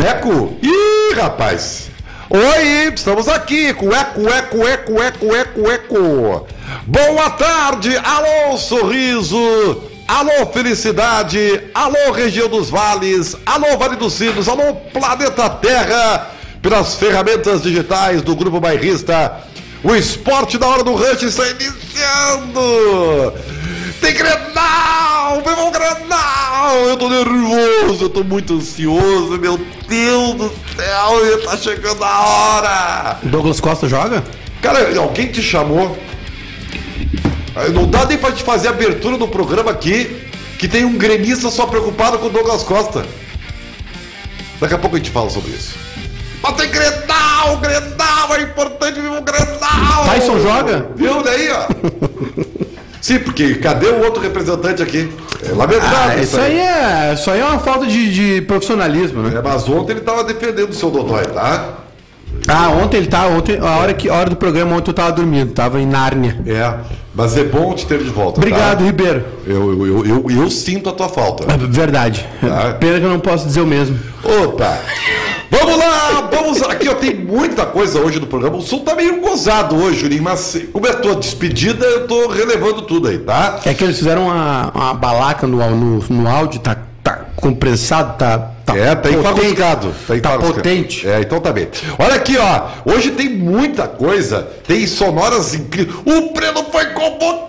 eco. Ih, rapaz. Oi, estamos aqui com eco, eco, eco, eco, eco, eco. Boa tarde, alô, sorriso. Alô, felicidade. Alô, região dos vales. Alô, Vale dos Sinos. Alô, planeta Terra. Pelas ferramentas digitais do Grupo Bairrista. O esporte da hora do rush está iniciando. Tem Grenal! Viva o Grenal! Eu tô nervoso, eu tô muito ansioso, meu Deus do céu, tá chegando a hora! Douglas Costa joga? Cara, alguém te chamou? Não dá nem pra te fazer a abertura do programa aqui, que tem um gremista só preocupado com o Douglas Costa. Daqui a pouco a gente fala sobre isso. Mas tem Grenal! Grenal! É importante viver o Grenal! Tyson joga? Viu daí, ó? Sim, porque cadê o outro representante aqui? É lamentável. Ah, isso aí é, isso aí é uma falta de, de profissionalismo, né? É, mas ontem ele tava defendendo o seu Dodói, tá? Ah, ontem ele tava, ontem, a hora, que, a hora do programa, ontem eu tava dormindo, tava em Nárnia. É, mas é bom te ter de volta. Obrigado, tá? Ribeiro. Eu, eu, eu, eu, sinto a tua falta. É verdade. Tá. Pena que eu não posso dizer o mesmo. Opa! Vamos lá, vamos aqui, ó, tem muita coisa hoje no programa. O som tá meio gozado hoje, Juninho, mas como é a tua despedida, eu tô relevando tudo aí, tá? É que eles fizeram uma, uma balaca no, no, no áudio, tá, tá compressado, tá, tá é, tá enfarruscado. Tá enfarruscado. potente. É, então tá bem. Olha aqui, ó. Hoje tem muita coisa. Tem sonoras incríveis. O Breno foi convocado!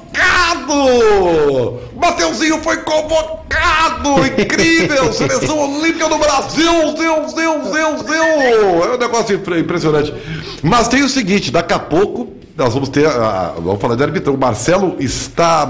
Mateuzinho foi convocado! Incrível! Seleção Olímpica do Brasil! Deus, Deus, Deus, Deus! É um negócio impre- impressionante. Mas tem o seguinte, daqui a pouco nós vamos ter, a- vamos falar de arbitrão. O Marcelo está,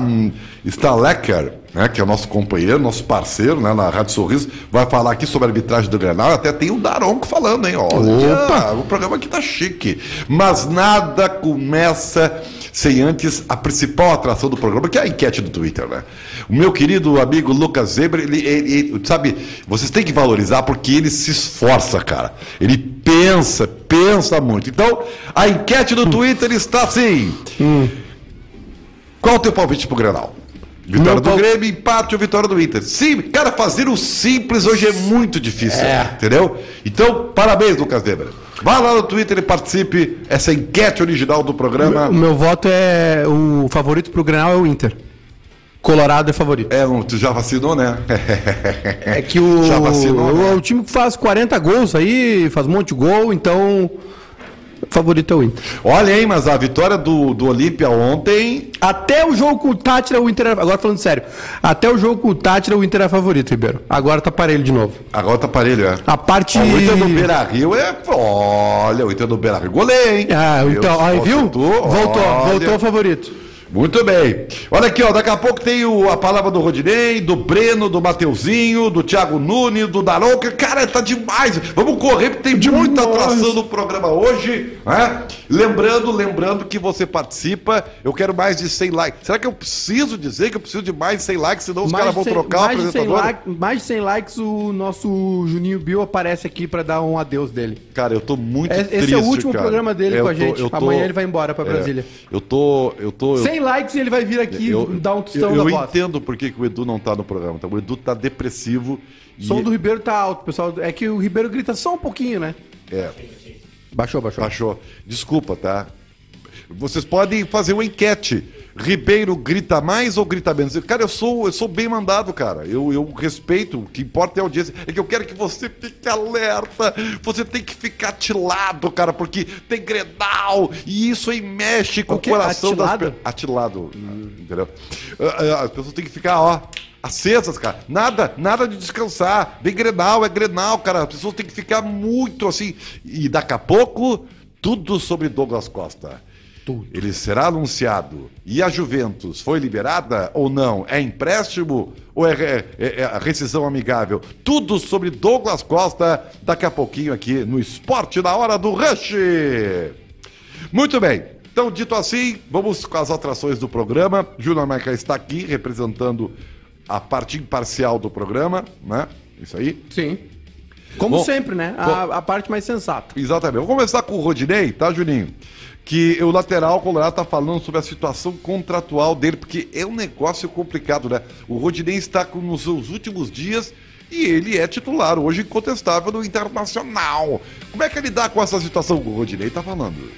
está Lecker, né, que é o nosso companheiro, nosso parceiro, né, na Rádio Sorriso, vai falar aqui sobre a arbitragem do Grenal. Até tem o Daronco falando, hein? Olha, Opa! o programa aqui tá chique. Mas nada começa sem antes a principal atração do programa, que é a enquete do Twitter, né? O meu querido amigo Lucas Zeber, ele, ele- ele- sabe, vocês têm que valorizar porque ele se esforça, cara. Ele pensa, pensa muito. Então, a enquete do Twitter está assim. Qual o teu palpite pro Grenal? Vitória Meu do Grêmio, empate ou vitória do Inter? Sim, cara, fazer o simples hoje é muito difícil, É. entendeu? Então, parabéns, Lucas Weber. Vá lá no Twitter e participe. Essa enquete original do programa. O meu voto é. O favorito pro Grenal é o Inter. Colorado é favorito. É, tu já vacinou, né? É que o, Já vacinou, o, né? o time que faz 40 gols aí, faz um monte de gol, então. Favorito é o Inter. Olha, hein, mas a vitória do, do Olímpia ontem. Até o jogo com o Tátira, o Inter era, Agora falando sério. Até o jogo com o Tátira, o Inter é favorito, Ribeiro. Agora tá parelho de novo. Agora tá parelho, é. A parte. O Inter do Beira Rio é. Olha, o Inter do Beira Rio. Goleiro, hein? Ah, então, aí viu? voltou, Voltou, voltou favorito. Muito bem. Olha aqui, ó, daqui a pouco tem o- a palavra do Rodinei, do Breno, do Mateuzinho, do Thiago Nunes, do Daronca. Cara, tá demais. Vamos correr, porque tem muita atração no programa hoje. Né? Lembrando, lembrando que você participa. Eu quero mais de 100 likes. Será que eu preciso dizer que eu preciso de mais de 100 likes, senão os caras vão trocar o mais 100 apresentador? likes, mais de 100 likes, o nosso Juninho Bill aparece aqui pra dar um adeus dele. Cara, eu tô muito Esse triste, é o último cara. programa dele Eu com a tô- gente. eu tô- Amanhã ele vai embora pra é, Brasília. eu tô... Eu tô... eu- 100 likes e ele vai vir aqui Eu, dar um tostão eu, eu voz. entendo por que, que o Edu não tá no programa. Tá? O Edu tá depressivo. O e- som do Ribeiro tá alto, pessoal. É que o Ribeiro grita só um pouquinho, né? É, Baixou, baixou. baixou. Desculpa, tá? Vocês podem fazer uma enquete. Ribeiro grita mais ou grita menos? Cara, eu sou, eu sou bem mandado, cara. Eu, eu respeito. O que importa é a audiência. É que eu quero que você fique alerta. Você tem que ficar atilado, cara, porque tem Grenal. E isso aí mexe com O o, coração Atilado? das pessoas. Atilado. Entendeu? Ah, ah, As pessoas têm que ficar, ó. Acesas, cara. Nada, nada de descansar. Vem Grenal, é Grenal, cara. As pessoas têm que ficar muito assim. E daqui a pouco, tudo sobre Douglas Costa. Ele será anunciado. E a Juventus foi liberada ou não? É empréstimo ou é, é- é a rescisão amigável? Tudo sobre Douglas Costa daqui a pouquinho aqui no Esporte na Hora do Rush. Muito bem. Então, dito assim, vamos com as atrações do programa. Júnior Maica está aqui representando a parte imparcial do programa, né? Isso aí. Sim. Como Bom, sempre, né? A, a parte mais sensata. Exatamente. Vamos começar com o Rodinei, tá, Juninho? Que o lateral colorado tá falando sobre a situação contratual dele, porque é um negócio complicado, né? O Rodinei está com, nos seus últimos dias e ele é titular hoje incontestável no Internacional. Como é que ele dá com essa situação que o Rodinei tá falando?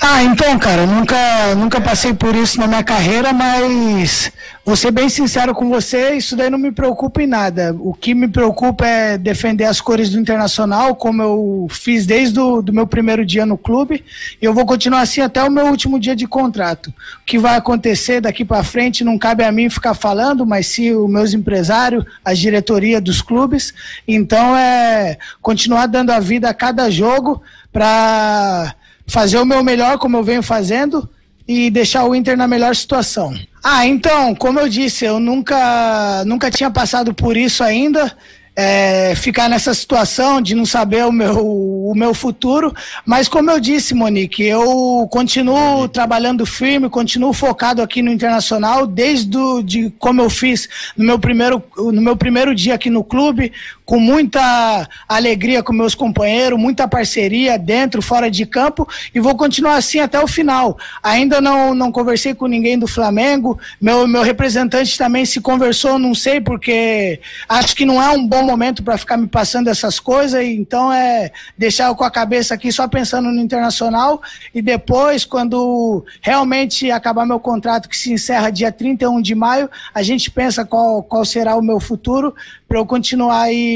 Ah, então, cara, nunca, nunca passei por isso na minha carreira, mas vou ser bem sincero com você, isso daí não me preocupa em nada. O que me preocupa é defender as cores do Internacional, como eu fiz desde o do meu primeiro dia no clube, e eu vou continuar assim até o meu último dia de contrato. O que vai acontecer daqui para frente não cabe a mim ficar falando, mas se os meus empresários, a diretoria dos clubes, então é continuar dando a vida a cada jogo para fazer o meu melhor, como eu venho fazendo, e deixar o Inter na melhor situação. Ah, então, como eu disse, eu nunca, nunca tinha passado por isso ainda é, ficar nessa situação de não saber o meu, o meu futuro. Mas como eu disse, Monique, eu continuo trabalhando firme, continuo focado aqui no Internacional, desde do, de como eu fiz no meu, primeiro, no meu primeiro dia aqui no clube, com muita alegria com meus companheiros, muita parceria dentro, fora de campo, e vou continuar assim até o final. Ainda não, não conversei com ninguém do Flamengo, meu, meu representante também se conversou, não sei, porque acho que não é um bom momento para ficar me passando essas coisas, então é deixar eu com a cabeça aqui só pensando no internacional e depois, quando realmente acabar meu contrato, que se encerra dia 31 de maio, a gente pensa qual, qual será o meu futuro para eu continuar aí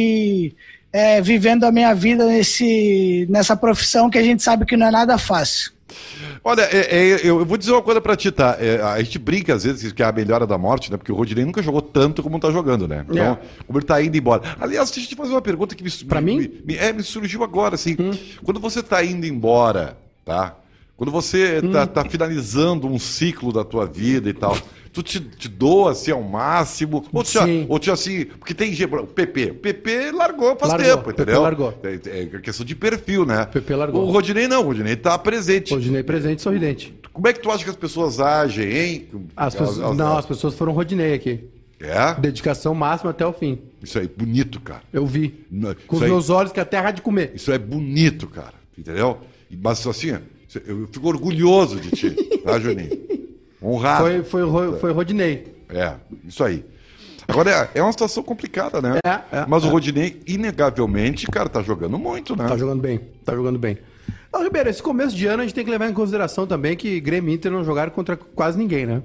é, vivendo a minha vida nesse, nessa profissão que a gente sabe que não é nada fácil. Olha, é, é, eu vou dizer uma coisa pra ti, tá? É, a gente brinca às vezes que é a melhora da morte, né? Porque o Rodinei nunca jogou tanto como tá jogando, né? Então, é. como ele tá indo embora. Aliás, deixa eu te fazer uma pergunta que me, pra me, mim? Me, é, me surgiu agora, assim. Hum. Quando você tá indo embora, tá? Quando você hum. tá, finalizando um ciclo da tua vida e tal tu te, te doa assim ao máximo, ou te, ou te assim, porque tem o PP, o PP largou faz largou, tempo, entendeu? PP largou. É, é, questão de perfil, né? PP largou. O Rodinei não, o Rodinei tá presente. Rodinei presente, sorridente. Como é que tu acha que as pessoas agem, hein? As pessoas, as, não, as pessoas foram Rodinei aqui. É? Dedicação máxima até o fim. Isso aí, bonito, cara. Eu vi. Com os meus olhos que a terra de comer. Isso é bonito, cara. Entendeu? Mas assim, eu fico orgulhoso de ti, tá, Juninho? Honrado. Foi, foi, foi Rodinei. É, isso aí. Agora, é, é uma situação complicada, né? É, é, Mas é. o Rodinei, inegavelmente, cara, tá jogando muito, né? Tá jogando bem, tá jogando bem. Não, Ribeiro, esse começo de ano a gente tem que levar em consideração também que Grêmio e Inter não jogaram contra quase ninguém, né?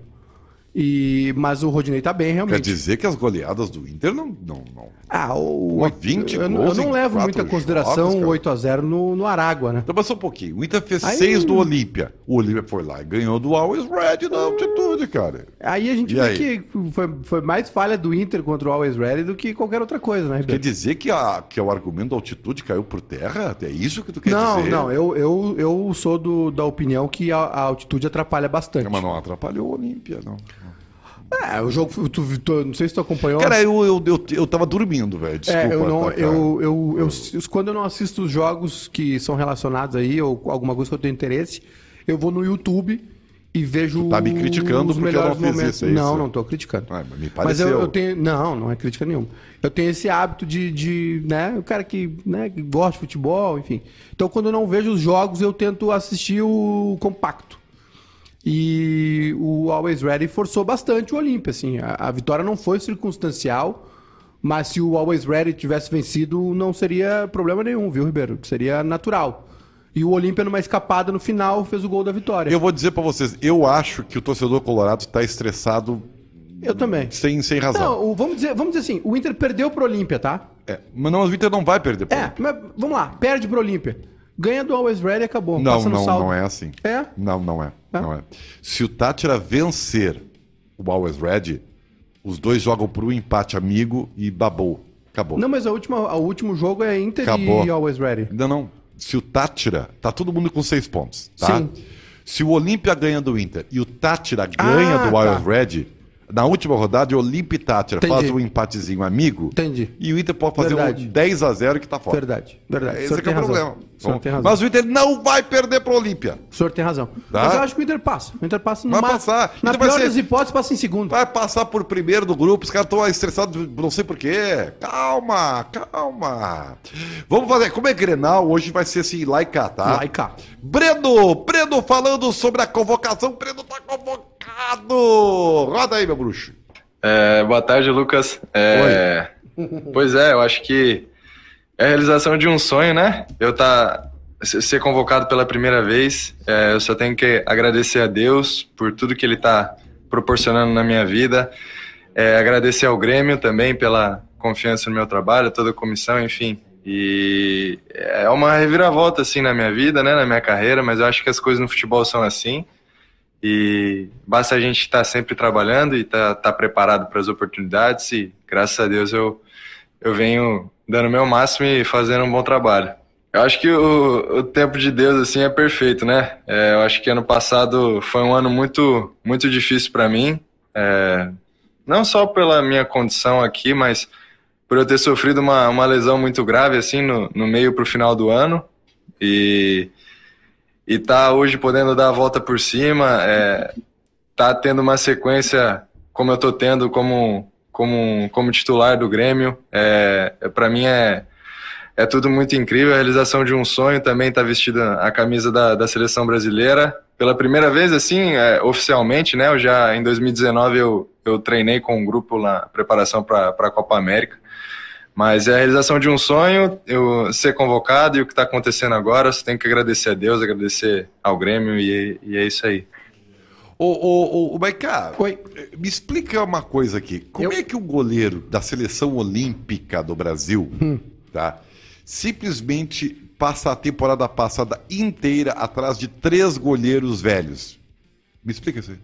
E, mas o Rodinei tá bem, realmente. Quer dizer que as goleadas do Inter não. não, não... Ah, o. Uma 20 eu, gols eu não levo muita consideração o 8x0 no, no Aragua, né? Então, passou um pouquinho. O Inter fez 6 do Olímpia. O Olímpia foi lá e ganhou do Always Red na altitude, cara. Aí a gente e vê aí? que foi, foi mais falha do Inter contra o Always Ready do que qualquer outra coisa, né, Ribeiro? Quer dizer que, a, que o argumento da altitude caiu por terra? É isso que tu quer não, dizer? Não, não. Eu, eu, eu sou do, da opinião que a, a altitude atrapalha bastante. Mas não atrapalhou o Olímpia, não. É, o jogo, tu, tu, não sei se tu acompanhou. Cara, eu, eu, eu, eu tava dormindo, velho. Desculpa. É, eu não, tá, eu, eu, eu, eu, quando eu não assisto os jogos que são relacionados aí, ou alguma coisa que eu tenho interesse, eu vou no YouTube e vejo. Tu tá me criticando porque eu não fiz momentos. isso, é Não, não tô criticando. Ah, mas me pareceu. Mas eu, eu, tenho. Não, não é crítica nenhuma. Eu tenho esse hábito de, de. né, o cara que, né, que gosta de futebol, enfim. Então, quando eu não vejo os jogos, eu tento assistir o compacto. E o Always Ready forçou bastante o Olímpia, assim. A, a, vitória não foi circunstancial, mas se o Always Ready tivesse vencido, não seria problema nenhum, viu, Ribeiro? Seria natural. E o Olímpia, numa escapada no final, fez o gol da vitória. Eu vou dizer para vocês, eu acho que o torcedor colorado está estressado. Eu também. Sem, sem razão. Não, vamos, dizer, vamos dizer assim, o Inter perdeu pro Olímpia, tá? É, mas não, o Inter não vai perder pro É, Olímpia. mas vamos lá, perde pro Olímpia. Ganha do Always Ready e acabou. Não, não, saldo. não é assim. É? Não, não é. É? Não é. Se o Tátira vencer o Always Ready, os dois jogam pro empate amigo e babou. Acabou. Não, mas a última, o último jogo é Inter Acabou. e Always Ready. Não, não. Se o Tátira. Tá todo mundo com seis pontos, tá? Sim. Se o Olímpia ganha do Inter e o Tátira ganha Ah, do Always tá. Ready, na última rodada o e Tátira Entendi. fazem um empatezinho amigo. Entendi. E o Inter pode fazer Verdade. um 10 a 0 que tá fora. Verdade, verdade. Esse O é que é o problema. O tem razão. Mas o Inter não vai perder pro Olímpia. O senhor tem razão. Tá? Mas eu acho que o Inter passa. O Inter passa no Vai passar. Na vai pior ser- das hipóteses, passa em segundo. Vai passar por primeiro do grupo, os caras estão estressados, não sei porquê. Calma, calma. Vamos fazer. Como é Grenal, hoje vai ser assim, cá, tá? Cá. Breno, Breno falando sobre a convocação. Breno tá convocado. Roda aí, meu bruxo. É, boa tarde, Lucas. É, Pois é, eu acho que é a realização de um sonho, né? Eu tá ser convocado pela primeira vez, é, eu só tenho que agradecer a Deus por tudo que Ele está proporcionando na minha vida, é, agradecer ao Grêmio também pela confiança no meu trabalho, toda a comissão, enfim. E é uma reviravolta assim na minha vida, né, na minha carreira, mas eu acho que as coisas no futebol são assim. E basta a gente estar tá sempre trabalhando e estar tá, tá preparado para as oportunidades. E graças a Deus eu, eu venho dando o meu máximo e fazendo um bom trabalho. Eu acho que o, o tempo de Deus assim é perfeito, né? É, eu acho que ano passado foi um ano muito muito difícil para mim, é, não só pela minha condição aqui, mas por eu ter sofrido uma, uma lesão muito grave assim no, no meio para o final do ano e e tá hoje podendo dar a volta por cima, é, tá tendo uma sequência como eu tô tendo como como como titular do Grêmio, é, é para mim é é tudo muito incrível, a realização de um sonho também tá vestida a camisa da, da seleção brasileira. Pela primeira vez, assim, é, oficialmente, né? Eu já em 2019 eu, eu treinei com um grupo lá, preparação para a Copa América. Mas é a realização de um sonho, eu ser convocado e o que está acontecendo agora, você tem que agradecer a Deus, agradecer ao Grêmio e, e é isso aí. Ô, ô, ô, Oi. me explica uma coisa aqui. Como eu... é que o goleiro da seleção olímpica do Brasil, hum. tá? simplesmente passa a temporada passada inteira atrás de três goleiros velhos. Me explica isso aí.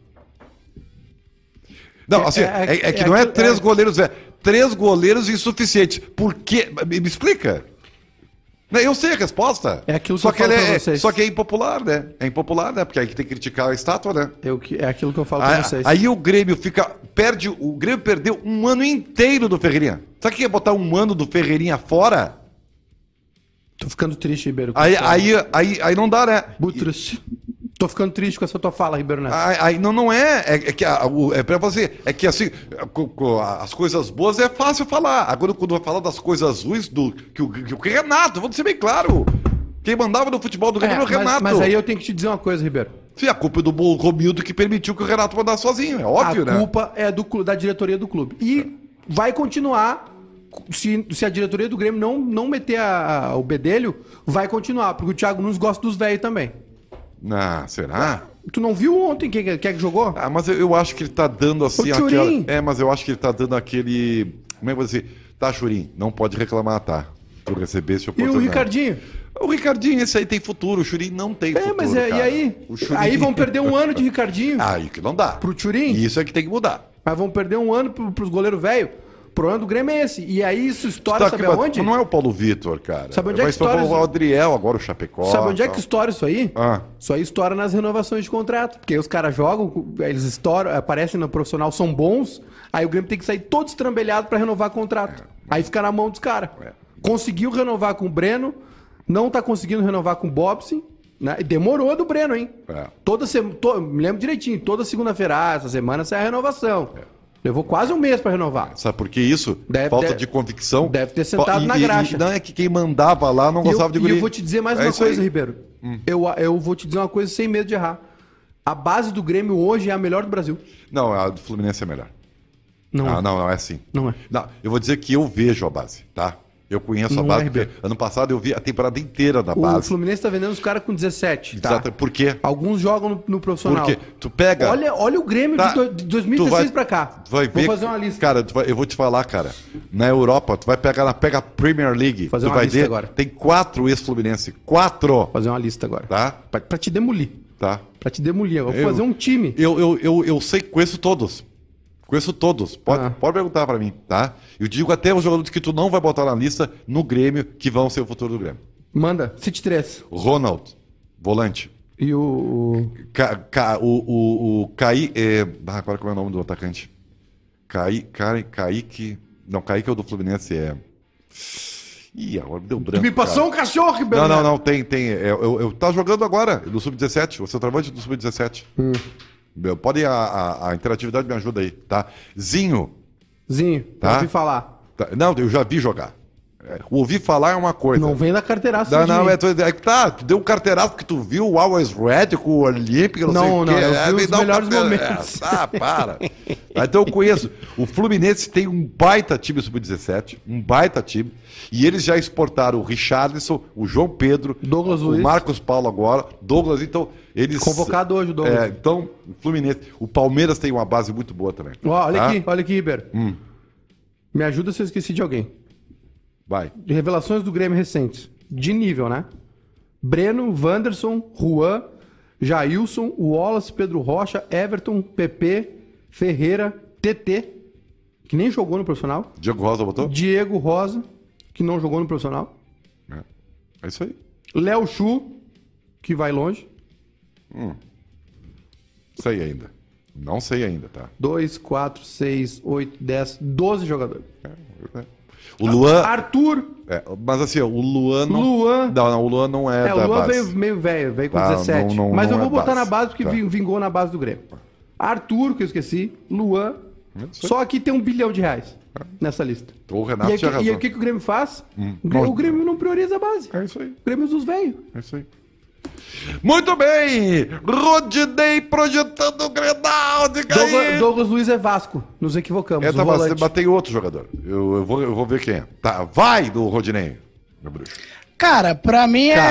Não, assim, é, é, é, é que não é três goleiros velhos, três goleiros insuficientes. Por quê? Me, me explica. Eu sei a resposta. É aquilo que só eu que falo é, vocês. Só que é impopular, né? É impopular, né? Porque aí tem que criticar a estátua, né? Eu, é aquilo que eu falo para vocês. Aí o Grêmio fica. Perde. O Grêmio perdeu um ano inteiro do Ferreirinha. Sabe o que é botar um ano do Ferreirinha fora? Tô ficando triste, Ribeiro. Aí, aí, aí, aí não dá, né? Butrus. Tô ficando triste com essa tua fala, Ribeiro Neto. Aí, não, não é. É, é que a, o, é pra você. É que assim, as coisas boas é fácil falar. Agora, quando vai falar das coisas ruins do. Que o, que o Renato, vamos ser bem claro. Quem mandava no futebol do Grêmio é, era o Renato. Mas, mas aí eu tenho que te dizer uma coisa, Ribeiro. Sim, a culpa é do Romildo que permitiu que o Renato mandasse sozinho, é óbvio, né? A culpa é do, da diretoria do clube. E vai continuar se, se a diretoria do Grêmio não, não meter a, a, o bedelho, vai continuar, porque o Thiago Nunes gosta dos velhos também. Ah, será? Tu não viu ontem quem, quem é que jogou? Ah, mas eu, eu acho que ele tá dando assim. O aquela, é, mas eu acho que ele tá dando aquele. Como é que eu vou dizer? Tá, Churim, não pode reclamar, tá? Tu recebesse E o Ricardinho? O Ricardinho, esse aí tem futuro, o Churim não tem é, futuro. Mas é, mas e aí? Aí vão perder um ano de Ricardinho. Aí que não dá. Pro Churim? Isso é que tem que mudar. Mas vão perder um ano pro, pros goleiros velhos problema do Grêmio é esse. E aí isso estoura, tá, sabe mas, aonde? Não é o Paulo Vitor, cara. Sabe onde é que estoura? o Adriel, agora o Chapecó. Sabe onde é que estoura isso aí? Ah. Isso aí estoura nas renovações de contrato. Porque os caras jogam, eles estouram, aparecem no profissional, são bons, aí o Grêmio tem que sair todo estrambelhado para renovar contrato. É, mas... Aí fica na mão dos caras. É. Conseguiu renovar com o Breno, não tá conseguindo renovar com o Bobson. Né? Demorou do Breno, hein? É. Toda semana, to... me lembro direitinho, toda segunda-feira, ah, essa semana sai a renovação. É. Levou quase um mês para renovar. Sabe por que isso? Deve, Falta deve, de convicção. Deve ter sentado e, na graxa. E, não é que quem mandava lá não gostava eu, de guri. E eu vou te dizer mais é uma coisa, aí. Ribeiro. Hum. Eu, eu vou te dizer uma coisa sem medo de errar. A base do Grêmio hoje é a melhor do Brasil. Não, a do Fluminense é melhor. Não ah, é. não, não é assim. Não é. Não, eu vou dizer que eu vejo a base, tá? Eu conheço não a base, porque ano passado eu vi a temporada inteira da base. O Fluminense tá vendendo os caras com 17. Tá? Exato. Por quê? Alguns jogam no, no profissional. Por quê? Tu pega. Olha, olha o Grêmio tá. de, de 2016 vai, pra cá. Vai ver. Vou fazer uma lista. Cara, vai, eu vou te falar, cara. Na Europa, tu vai pegar na pega Premier League. Vou fazer tu uma vai lista ver, agora. Tem quatro ex-Fluminense. Quatro! Vou fazer uma lista agora. Tá? Pra, pra te demolir. Tá. Pra te demolir. Eu vou fazer um time. Eu, eu, eu, eu sei, conheço todos. Conheço todos. Pode, ah. pode perguntar para mim, tá? Eu digo até os jogadores que tu não vai botar na lista no Grêmio que vão ser o futuro do Grêmio. Manda, cite três. Ronald, volante. E o. Ca, ca, o, o, o Caí. É... Ah, agora como é o nome do atacante? Caí, Caí, Kaique. Não, Kaique é o do Fluminense, é. Ih, agora deu branco. Tu me passou cara. um cachorro, Ribeiro. Não, não, não, tem, tem. É, eu, eu, tá jogando agora, do Sub-17, o centroavante do Sub-17. Hum. Pode a, a, a, interatividade me ajuda aí, tá? Zinho. Zinho, tá? ouvi falar. Tá. Não, eu já vi jogar. Ouvir falar é uma coisa. Não vem da carteiraça. Não, não, é, tu- é que tá, tu deu um carteiraço que tu viu o Always Red com o Olímpico, não, Não, sei o não, quê. vi É, os um melhores carteira- momentos. É, ah, para. Então eu conheço. O Fluminense tem um baita time sub-17, um baita time, e eles já exportaram o Richarlison, o João Pedro, Douglas o Luiz. Marcos Paulo agora, Douglas, então eles... Convocado hoje o Douglas. É, então, o Fluminense, o Palmeiras tem uma base muito boa também. Ó, olha tá? aqui, olha aqui, Iber. Hum. Me ajuda se eu esqueci de alguém. Vai. De revelações do Grêmio recentes. De nível, né? Breno, Wanderson, Juan, Jailson, Wallace, Pedro Rocha, Everton, PP, Ferreira, TT, que nem jogou no profissional. Diego Rosa botou? Diego Rosa, que não jogou no profissional. É isso aí. Léo Chu, que vai longe. Sei ainda. Não sei ainda, tá? 2, 4, 6, 8, 10, 12 jogadores. O Luan. Arthur, é, mas assim, o Luan não. Luan. Não, não, o Luan não é, É, da o Luan base. veio meio velho, veio com Tá, 17. não- não- mas eu não vou é botar base. na base porque Tá. ving- vingou na base do Grêmio. Arthur, que eu esqueci, Luan. Aí. Só aqui tem um bilhão de reais nessa lista. O E Renato aí, tinha que- razão. e aí o que, que o Grêmio faz? Hum, O Grêmio, não- o Grêmio não prioriza a base. É isso aí. O Grêmio dos velhos. É isso aí. Muito bem! Rodinei projetando o Grenal, diga Douglas! Douglas Luiz é Vasco. Nos equivocamos. É, tá, mas tem outro jogador. Eu, eu vou, eu vou ver quem é. Tá, vai do Rodinei, meu bruxo. Cara, pra mim Cara.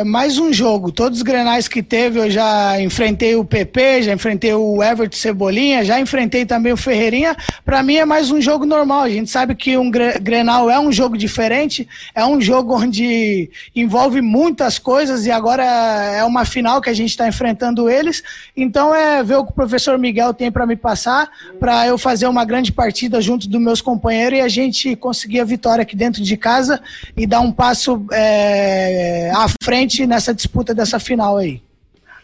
é mais um jogo. Todos os grenais que teve, eu já enfrentei o PP, já enfrentei o Everton Cebolinha, já enfrentei também o Ferreirinha. Pra mim é mais um jogo normal. A gente sabe que um gre- grenal é um jogo diferente, é um jogo onde envolve muitas coisas e agora é uma final que a gente está enfrentando eles. Então é ver o que o professor Miguel tem para me passar, para eu fazer uma grande partida junto dos meus companheiros e a gente conseguir a vitória aqui dentro de casa e dar um passo é, à frente nessa disputa dessa final aí.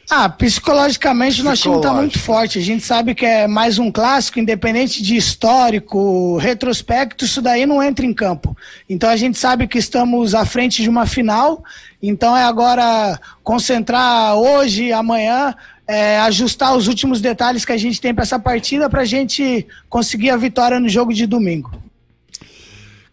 Ah, psicologicamente nosso time está muito forte. A gente sabe que é mais um clássico, independente de histórico, retrospecto, isso daí não entra em campo. Então a gente sabe que estamos à frente de uma final. Então é agora concentrar hoje, amanhã, é, ajustar os últimos detalhes que a gente tem para essa partida para a gente conseguir a vitória no jogo de domingo.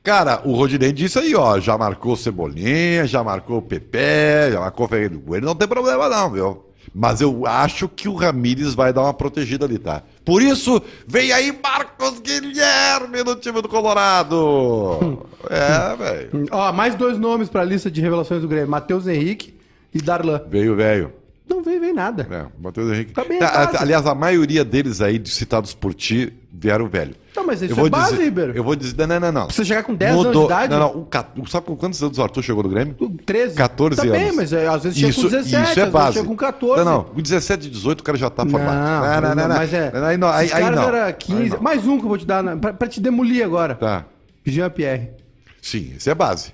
Cara, o Rodinei disse aí, ó, já marcou o Cebolinha, já marcou o Pepe, já marcou o Ferreira. Ele não tem problema não, viu? Mas eu acho que o Ramires vai dar uma protegida ali, tá? Por isso, vem aí Marcos Guilherme no time do Colorado. é, velho. Ó, mais dois nomes pra lista de revelações do Grêmio: Matheus Henrique e Darlan. Veio, velho. Não veio, veio nada. É, Matheus Henrique. Tá bem Tá, aliás, a maioria deles aí, citados por ti, vieram velho. Não, mas isso eu é base, dizer, Ribeiro. Eu vou dizer, não, não, não. não. Você chegar com 10 anos de idade? Não, não, o, sabe com quantos anos o Arthur chegou no Grêmio? 13. 14 tá anos. bem, mas é, às vezes chega Isso, com 17, isso é base. chega com 14. Não, não. Com 17, 18 o cara já tá formado. Não, não, mas é. Aí não, aí, aí não. era Aí 15. não. Mais um que eu vou te dar na- pra, pra te demolir agora. Tá. Jean-Pierre. Sim, esse é base.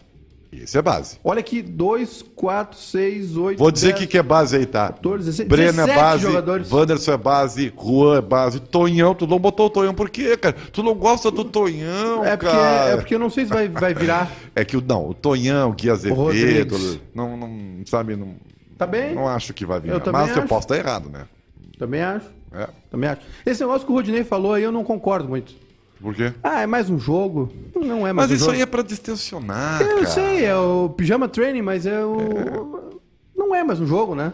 Esse é base. Olha aqui, 2, 4, 6, 8. Vou dizer o que, que é base aí, tá? 14, 16, Breno é 17 base, jogadores. Wanderson é base, Juan é base, Tonhão, tu não botou o Tonhão por quê, cara? Tu não gosta do Tonhão, É porque, cara. é porque eu não sei se vai, vai virar. É que o não, o Tonhão, o Gui Azevedo, Rodrigues. não, não, sabe, não, Tá bem? não acho que vai vir. Eu Mas eu acho. posso estar errado, né? Também acho. É. Também acho. Esse negócio que o Rodinei falou aí, eu não concordo muito. Por quê? Ah, é mais um jogo. Não é mais Mas um isso jogo. aí é pra distensionar, Eu cara. sei, é o pijama training, mas é o. Não é mais um jogo, né?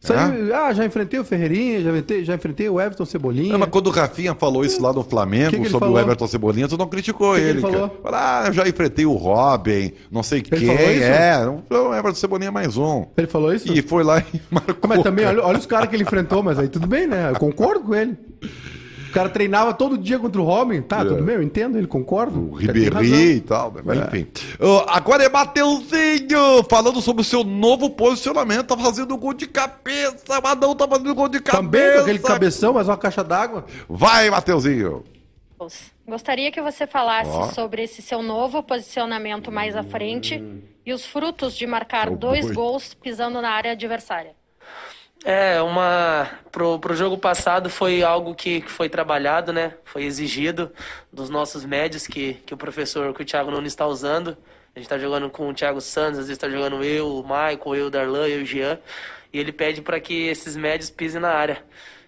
Isso aí, ah, já enfrentei o Ferreirinha, já enfrentei, já enfrentei o Everton Cebolinha. Não, mas quando o Rafinha falou isso lá no Flamengo, Que que ele sobre falou? o Everton Cebolinha, tu não criticou Que ele, ele cara. falou? Falou, Ah, já enfrentei o Robin, não sei quem. falou isso? É, o Everton Cebolinha é mais um. Ele falou isso? E foi lá e marcou. Mas também, cara. olha, olha os caras que ele enfrentou, mas aí tudo bem, né? Eu concordo com ele. O cara treinava todo dia contra o Robin. Tá, tudo bem, eu entendo, ele concordo. É. O Ribéry e tal, mas enfim. Ah, agora é Mateuzinho falando sobre o seu novo posicionamento. Tá fazendo gol de cabeça. O Adão tá fazendo gol de cabeça. Também com aquele cabeção, mas uma caixa d'água. Vai, Mateuzinho. Gostaria que você falasse Ó. sobre esse seu novo posicionamento mais à frente e os frutos de marcar Oh, dois boy. gols pisando na área adversária. É, uma. Pro, pro jogo passado foi algo que, que foi trabalhado, né? Foi exigido dos nossos médios que, que o professor, que o Thiago Nunes está usando. A gente tá jogando com o Thiago Santos, às vezes tá jogando eu, o Michael, eu, o Darlan, eu, o Jean. E ele pede para que esses médios pisem na área.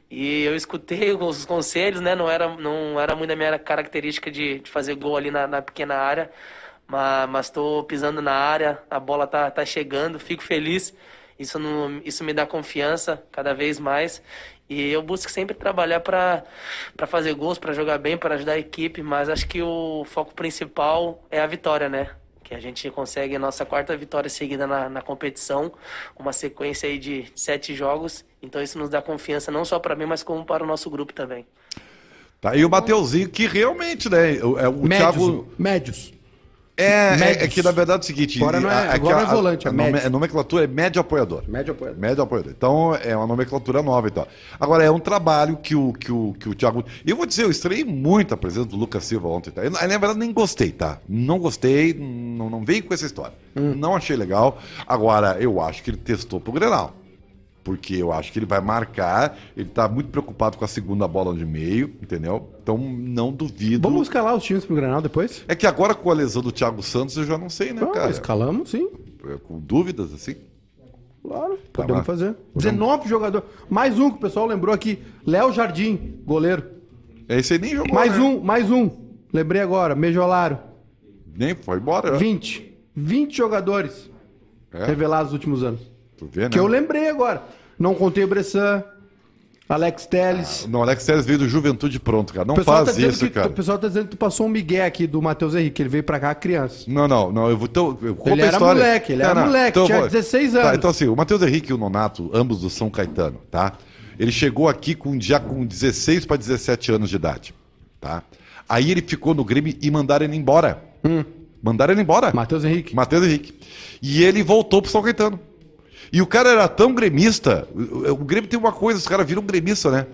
E eu escutei os conselhos, né? Não era, não era muito a minha característica de, de fazer gol ali na, na pequena área. mas, tô pisando na área, a bola tá, tá chegando, fico feliz. Isso, não, isso me dá confiança cada vez mais. E eu busco sempre trabalhar para fazer gols, para jogar bem, para ajudar a equipe, mas acho que o foco principal é a vitória, né? Que a gente consegue a nossa quarta vitória seguida na, na competição, uma sequência aí de sete jogos. Então isso nos dá confiança não só para mim, mas como para o nosso grupo também. Tá aí o Mateuzinho, que realmente, né? O, é, o Médios. Thiago. Médios. É, é, é que na verdade é o seguinte. Agora não é- que agora é volante, é a, nome- médio. a nomenclatura é médio apoiador. Médio apoiador. Médio apoiador. Então é uma nomenclatura nova e tal. Agora, é um trabalho que o, que o, que o Thiago. E eu vou dizer, eu estranhei muito a presença do Lucas Silva ontem. Tá? Eu, na verdade, nem gostei, tá? Não gostei, não, não veio com essa história. Hum. Não achei legal. Agora, eu acho que ele testou pro Grenal. Porque eu acho que ele vai marcar. Ele tá muito preocupado com a segunda bola de meio, entendeu? Então não duvido. Vamos escalar os times pro Granal depois? É que agora com a lesão do Thiago Santos eu já não sei, né, Ah, cara? escalamos, sim. É, Com dúvidas, assim. Claro, podemos mas- fazer. 19 jogadores. Mais um que o pessoal lembrou aqui. Léo Jardim, goleiro. Esse aí nem jogou. Mais né? um, mais um. Lembrei agora, Mejolaro. Nem foi embora. né? 20. 20 jogadores É, revelados nos últimos anos. Vê, né? Que eu lembrei agora. Não contei o Bressan, Alex Teles. Não, Alex Telles veio do Juventude pronto, cara. Não tá faz dizendo isso, que, cara. o pessoal tá dizendo que tu passou um migué aqui do Matheus Henrique. Ele veio pra cá criança. Não, não, não. Eu vou. Então, eu Ele era história. moleque, ele Não, era não. moleque, eu tinha vou- 16 Tá, anos. então, assim, o Matheus Henrique e o Nonato, ambos do São Caetano, tá? Ele chegou aqui com, já com 16 para 17 anos de idade, tá? Aí ele ficou no Grêmio e mandaram ele embora. Mandaram ele embora. Matheus Henrique. Matheus Henrique. E ele voltou pro São Caetano. E o cara era tão gremista. O, Grêmio tem uma coisa, os caras viram gremista, né?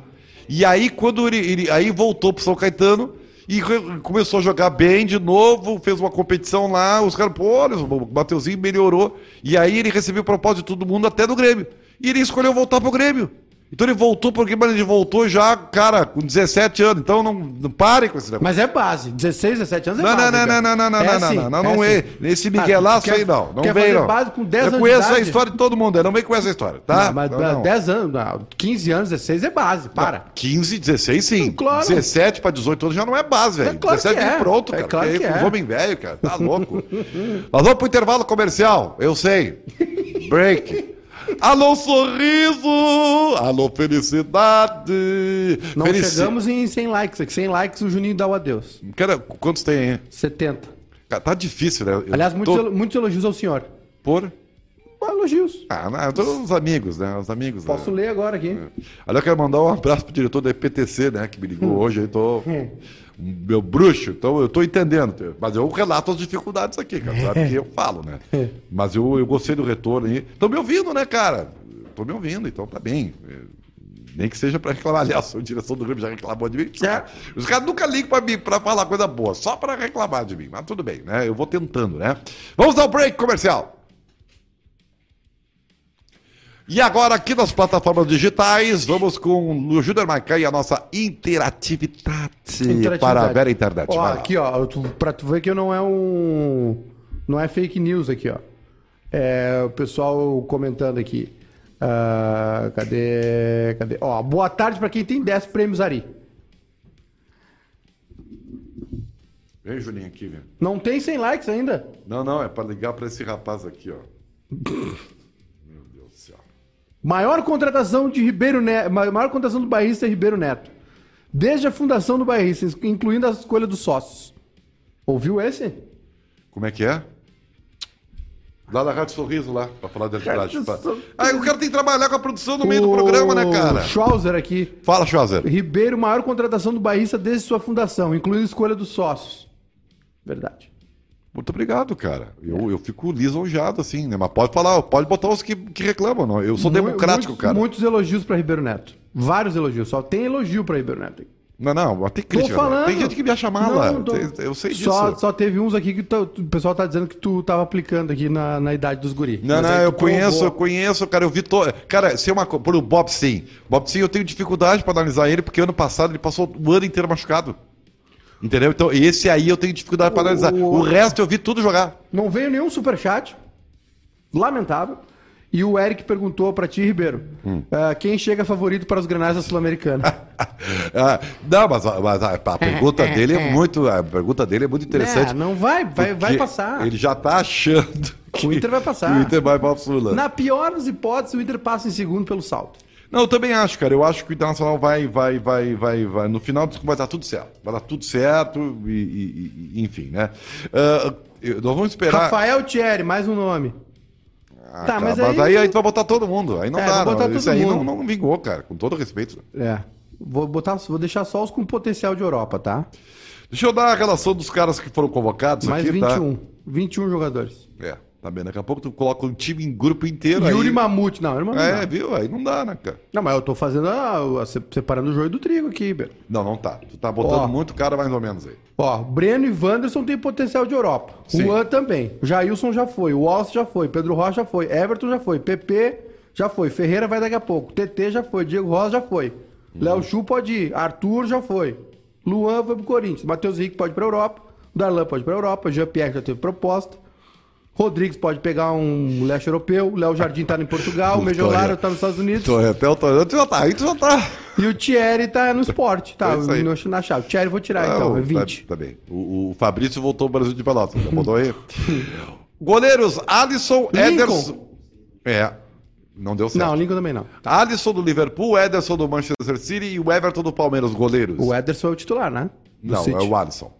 E aí, quando ele, ele- aí voltou pro São Caetano e começou a jogar bem de novo, fez uma competição lá, os caras, pô, olha, o Mateuzinho melhorou. E aí ele recebeu propósito de todo mundo, até do Grêmio. E ele escolheu voltar pro Grêmio. Então ele voltou Grêmio, mas ele voltou já, cara, com 17 anos. Então não, não pare com esse negócio. Mas é base. 16, 17 anos é Não, base. não, não, velho. não, não, não, É não, não, assim, não, não, não, é é. assim. Nesse Ah, Miguelaço quer- aí não. Não quer vem, fazer não. base com 10 eu anos de conheço a história de todo mundo, eu não vem com essa história, tá? Não, mas Não, não. 10 anos, não, 15 anos, 16 é base. Para. 15, 16 sim. Claro. 17 para 18 anos já não é base, velho. É claro 17 que é. pronto, É cara. claro porque que é. os homens velhos, cara. Tá louco. Nós vamos pro intervalo comercial, eu sei. Break. Alô, sorriso! Alô, felicidade! Não Felici- chegamos em 100 likes aqui. 100 likes o Juninho dá o adeus. Cara, quantos tem aí? 70. Cara, tá difícil, né? Eu Aliás, muitos, tô muitos elogios ao senhor. Por... Elogios. Ah, não, todos os amigos, né? Os amigos. Posso né? ler agora aqui. Aliás, eu quero mandar um abraço pro diretor da EPTC, né? Que me ligou Hum. hoje, aí tô. Meu bruxo, então eu tô entendendo. Mas eu relato as dificuldades aqui, cara. Sabe que eu falo, né? Mas eu, eu gostei do retorno aí. Tô me ouvindo, né, cara? Tô me ouvindo, então tá bem. É, Nem que seja pra reclamar. Aliás, a direção do Grêmio já reclamou de mim. É. Os caras nunca ligam pra mim pra falar coisa boa, só pra reclamar de mim. Mas tudo bem, né? Eu vou tentando, né? Vamos dar um break comercial. E agora, aqui nas plataformas digitais, vamos com o Júnior Maicá e a nossa interatividade, para a Vera Internet. Ó, aqui, ó, pra tu ver que não é um. Não é fake news aqui, ó. É, o pessoal comentando aqui. Ah, cadê? Cadê? Ó, boa tarde pra quem tem 10 prêmios Ari. Vem, Juninho, aqui, velho. Não tem 100 likes ainda? Não, não, é para ligar para esse rapaz aqui, ó. Maior contratação de Ribeiro Neto. Maior contratação do Bairrista é Ribeiro Neto. Desde a fundação do Bairrista, incluindo a escolha dos sócios. Ouviu esse? Como é que é? Lá da Rádio Sorriso, lá, para falar de arbitragem. Sorriso. Ah, o cara tem que trabalhar com a produção no meio do programa, né, cara? Schwauzer aqui. Fala, Schwarzer. Ribeiro, maior contratação do Bairrista desde sua fundação, incluindo a escolha dos sócios. Verdade. Muito obrigado, cara. Eu, eu fico lisonjeado, assim, né? Mas pode falar, pode botar os que, que reclamam. Não? Eu sou Mu- democrático, muitos, cara. Muitos elogios pra Ribeiro Neto. Vários elogios. Só tem elogio pra Ribeiro Neto. Não, não, tem Tô crítica. né? falando. Tem gente que me acha mala. Não, tô- Eu sei disso. Só, só teve uns aqui que tu- o pessoal tá dizendo que tu tava aplicando aqui na, na idade dos guris. Não, Mas não, eu conheço, eu conheço, cara, eu vi todo. Cara, se é uma coisa. Por o Bob Sim. Bob Sim, eu tenho dificuldade pra analisar ele, porque ano passado ele passou o ano inteiro machucado. Entendeu? Então, esse aí eu tenho dificuldade pra analisar. O- O resto eu vi tudo jogar. Não veio nenhum superchat. Lamentável. E o Eric perguntou pra ti, Ribeiro, Hum. ah, quem chega favorito para os granais da Sul-Americana? Ah, não, mas, a- mas a, a pergunta dele é muito. A pergunta dele é muito interessante. É, não vai, vai, vai passar. Ele já tá achando. que- O Inter vai passar. O Inter vai para o Sula. Na pior das hipóteses, o Inter passa em segundo pelo salto. Não, eu também acho, cara. Eu acho que o Internacional vai, vai, vai, vai, vai. No final vai dar tudo certo. Vai dar tudo certo e, e- e- enfim, né? Eu- nós vamos esperar. Rafael Thierry, mais um nome. Ah, Tá, cara, mas mas, aí- aí... a gente vai botar todo mundo. Aí não É, dá, não. Isso aí não, não vingou, cara. Com todo respeito. É. Vou, botar, vou deixar só os com potencial de Europa, tá? Deixa eu dar a relação dos caras que foram convocados Mais aqui, 21. 21 jogadores. tá? É, tá bem. Daqui a pouco tu coloca um time em grupo inteiro Yuri aí. Mamute. Não, Yuri Mamute É, não. viu? Aí não dá, né, cara? Não, mas eu tô fazendo a, a- separando o joio do trigo aqui, Ribeiro. Não, não tá. Tu tá botando Ó. muito cara mais ou menos aí. Ó, Breno e Wanderson têm potencial de Europa. Sim. Juan também. Jailson já foi. O Wallace já foi. Pedro Rocha já foi. Everton já foi. PP já foi. Ferreira vai daqui a pouco. TT já foi. Diego Rosa já foi. Léo Chu pode ir. Arthur já foi. Luan foi pro Corinthians. Matheus Henrique pode ir pra Europa. Darlan pode ir pra Europa. Jean-Pierre já teve proposta. Rodrigues pode pegar um leste europeu. Léo Jardim tá em Portugal. O aí. tá nos Estados Unidos. O Tonhão, tu já tá, aí tu já tá. E o Thierry tá no esporte. Tá, É no, na chave. O Thierry vou tirar Não, então. É tá- 20. Tá, bem. O, o Fabrício voltou ao Brasil de Pelotas. Já botou aí? Goleiros, Alisson, Lincoln. Ederson. É, não deu certo. Não, Lincoln também não. Alisson do Liverpool, Ederson do Manchester City e o Everton do Palmeiras, goleiros. O Ederson é o titular, né? Não, City. é o Alisson.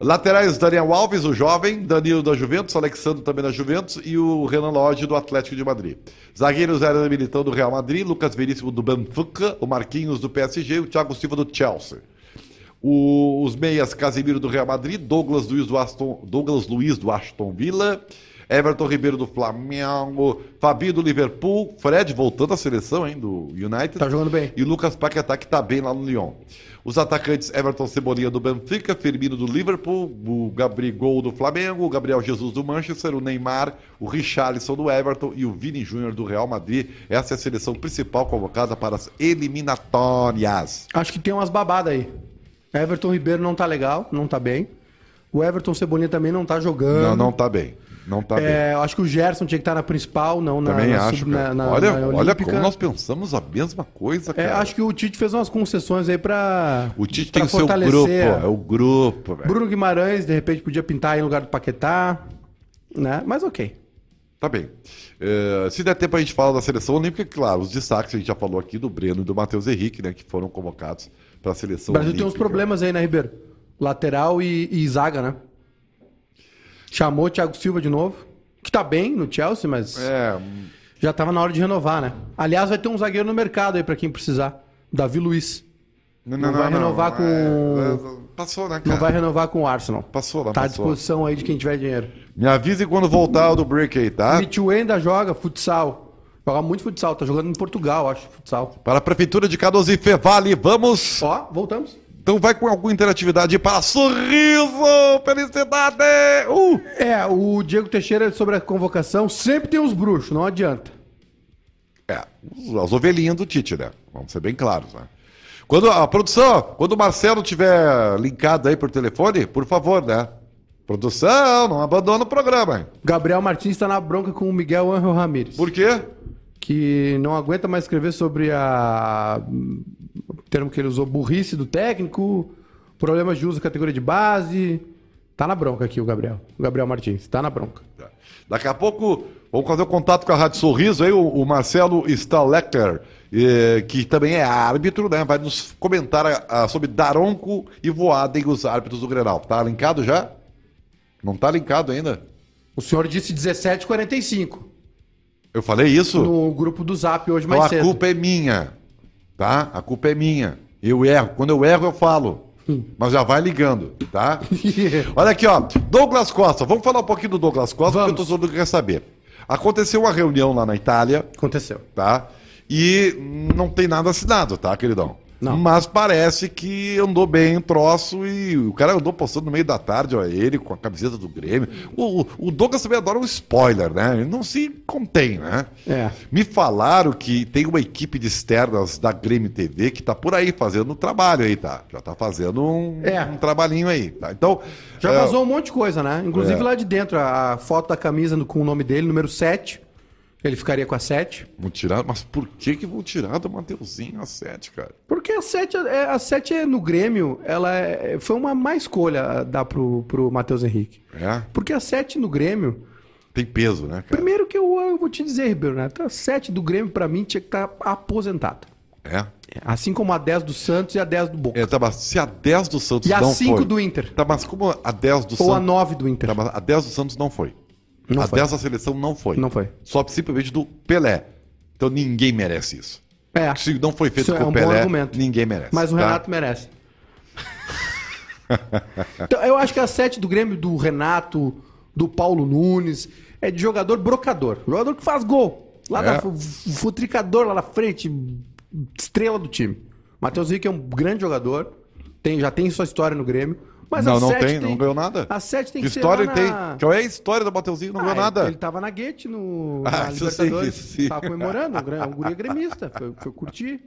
Laterais, Daniel Alves, o jovem, Danilo da Juventus, Alexandre também da Juventus e o Renan Lodge do Atlético de Madrid. Zagueiros, Era Militão do Real Madrid, Lucas Veríssimo do Benfica, o Marquinhos do PSG e o Thiago Silva do Chelsea. O- os meias, Casemiro do Real Madrid, Douglas Luiz do Aston, Douglas Luiz do Aston Villa, Everton Ribeiro do Flamengo, Fabinho do Liverpool, Fred voltando à seleção, hein, do United. Tá jogando bem. E Lucas Paquetá, que tá bem lá no Lyon. Os atacantes Everton Cebolinha do Benfica, Firmino do Liverpool, o Gabriel do Flamengo, o Gabriel Jesus do Manchester, o Neymar, o Richarlison do Everton e o Vini Júnior do Real Madrid. Essa é a seleção principal convocada para as eliminatórias. Acho que tem umas babadas aí. Everton Ribeiro não tá legal, não tá bem. O Everton Cebolinha também não tá jogando. Não, não tá bem. Não tá bem. É, eu acho que o Gerson tinha que estar na principal, não na, Também na acho, sub- na- na- olha, na olha Olímpica. como nós pensamos a mesma coisa, É, cara. acho que o Tite fez umas concessões aí pra. O Tite pra tem o seu grupo, é o grupo, velho. Bruno Guimarães, de repente, podia pintar aí no lugar do Paquetá. Né? Mas ok. Tá bem. É, se der tempo a gente fala da seleção olímpica, claro, os destaques a gente já falou aqui do Breno e do Matheus Henrique, né, que foram convocados para a seleção O Brasil tem uns olímpica. problemas aí, né, Ribeiro? Lateral e, e zaga, né? Chamou o Thiago Silva de novo, que tá bem no Chelsea, mas É, já tava na hora de renovar, né? Aliás, vai ter um zagueiro no mercado aí pra quem precisar. Davi Luiz. Não vai renovar com- é, passou, né, cara? Não vai renovar com o Arsenal. Passou, lá, Tá à passou. disposição aí de quem tiver dinheiro. Me avise quando voltar o do break aí, tá? Ainda joga futsal. Joga muito futsal, tá jogando em Portugal, acho, futsal. Para a Prefeitura de Canoas e Fevale, vamos! Ó, voltamos. Então vai com alguma interatividade para sorriso, felicidade! Uh! É, o Diego Teixeira sobre a convocação sempre tem os bruxos, não adianta. É, as ovelhinhas do Tite, né? Vamos ser bem claros, né? Quando a produção, quando o Marcelo tiver linkado aí por telefone, por favor, né? Produção, não abandona o programa. hein? Gabriel Martins tá na bronca com o Miguel Angel Ramírez. Por quê? Que não aguenta mais escrever sobre a. O termo que ele usou, burrice do técnico, problemas de uso da categoria de base. Tá na bronca aqui o Gabriel. O Gabriel Martins, tá na bronca. Daqui a pouco vamos fazer o contato com a Rádio Sorriso aí, o, o Marcelo Stalecker, eh, que também é árbitro, né? Vai nos comentar a- a- sobre Daronco e Voaden, os árbitros do Grenal. Tá linkado já? Não tá linkado ainda? O senhor disse 17h45 Eu falei isso? no grupo do Zap hoje Então mais a cedo. culpa é minha, tá? A culpa é minha. Eu erro. Quando eu erro, eu falo. Mas já vai ligando, tá? Olha aqui, ó. Douglas Costa. Vamos falar um pouquinho do Douglas Costa, Vamos. porque o torcedor quer saber. Aconteceu uma reunião lá na Itália, Aconteceu. tá? E não tem nada assinado, tá, queridão? Não. Mas parece que andou bem o troço e o cara andou postando no meio da tarde, ó, ele com a camiseta do Grêmio. O, o- Douglas também adora um spoiler, né? Ele não se contém, né? É. Me falaram que tem uma equipe de externas da Grêmio TV que tá por aí fazendo trabalho aí, tá? Já tá fazendo um, É. um trabalhinho aí, tá? Então. Já é, vazou um monte de coisa, né? Inclusive É. lá de dentro, a, foto da camisa com o nome dele, número 7. Ele ficaria com a 7. Vão tirar, mas por que que vão tirar do Mateuzinho a 7, cara? Porque a 7 é, a 7 é no Grêmio, ela é- foi uma má escolha a dar pro, pro Matheus Henrique. É, Porque a 7 no Grêmio, tem peso, né, cara? primeiro que eu, eu vou te dizer, Ribeiro Neto, a 7 do Grêmio pra mim tinha que estar aposentada. É. Assim como a 10 do Santos e a 10 do Boca. É, tá, mas se a 10 do Santos e a não 5 foi... do Inter. Tá, mas como a 10 do Ou a Santos... 9 do Inter. Tá, mas a 10 do Santos não foi. Não a foi. 10 da seleção não foi. Não foi. Só simplesmente do Pelé. Então ninguém merece isso. É. Se não foi feito Isso é com o um bom Pelé, argumento. ninguém merece. Mas o tá? Renato merece. então, eu acho que a 7 do Grêmio, do Renato, do Paulo Nunes, é de jogador brocador. Jogador que faz gol. Lá É. da, futricador lá na frente, estrela do time. Matheus Henrique é um grande jogador, tem, já tem sua história no Grêmio. Mas não, a não 7 tem, não ganhou nada. A 7 tem que história ser na... tem? Qual é a história do Mateuzinho? Não Ah, ganhou nada. Ele tava na Guete no Ah, na Libertadores. isso sim. Tava comemorando, um, gran- um guri gremista. Foi, foi curtir.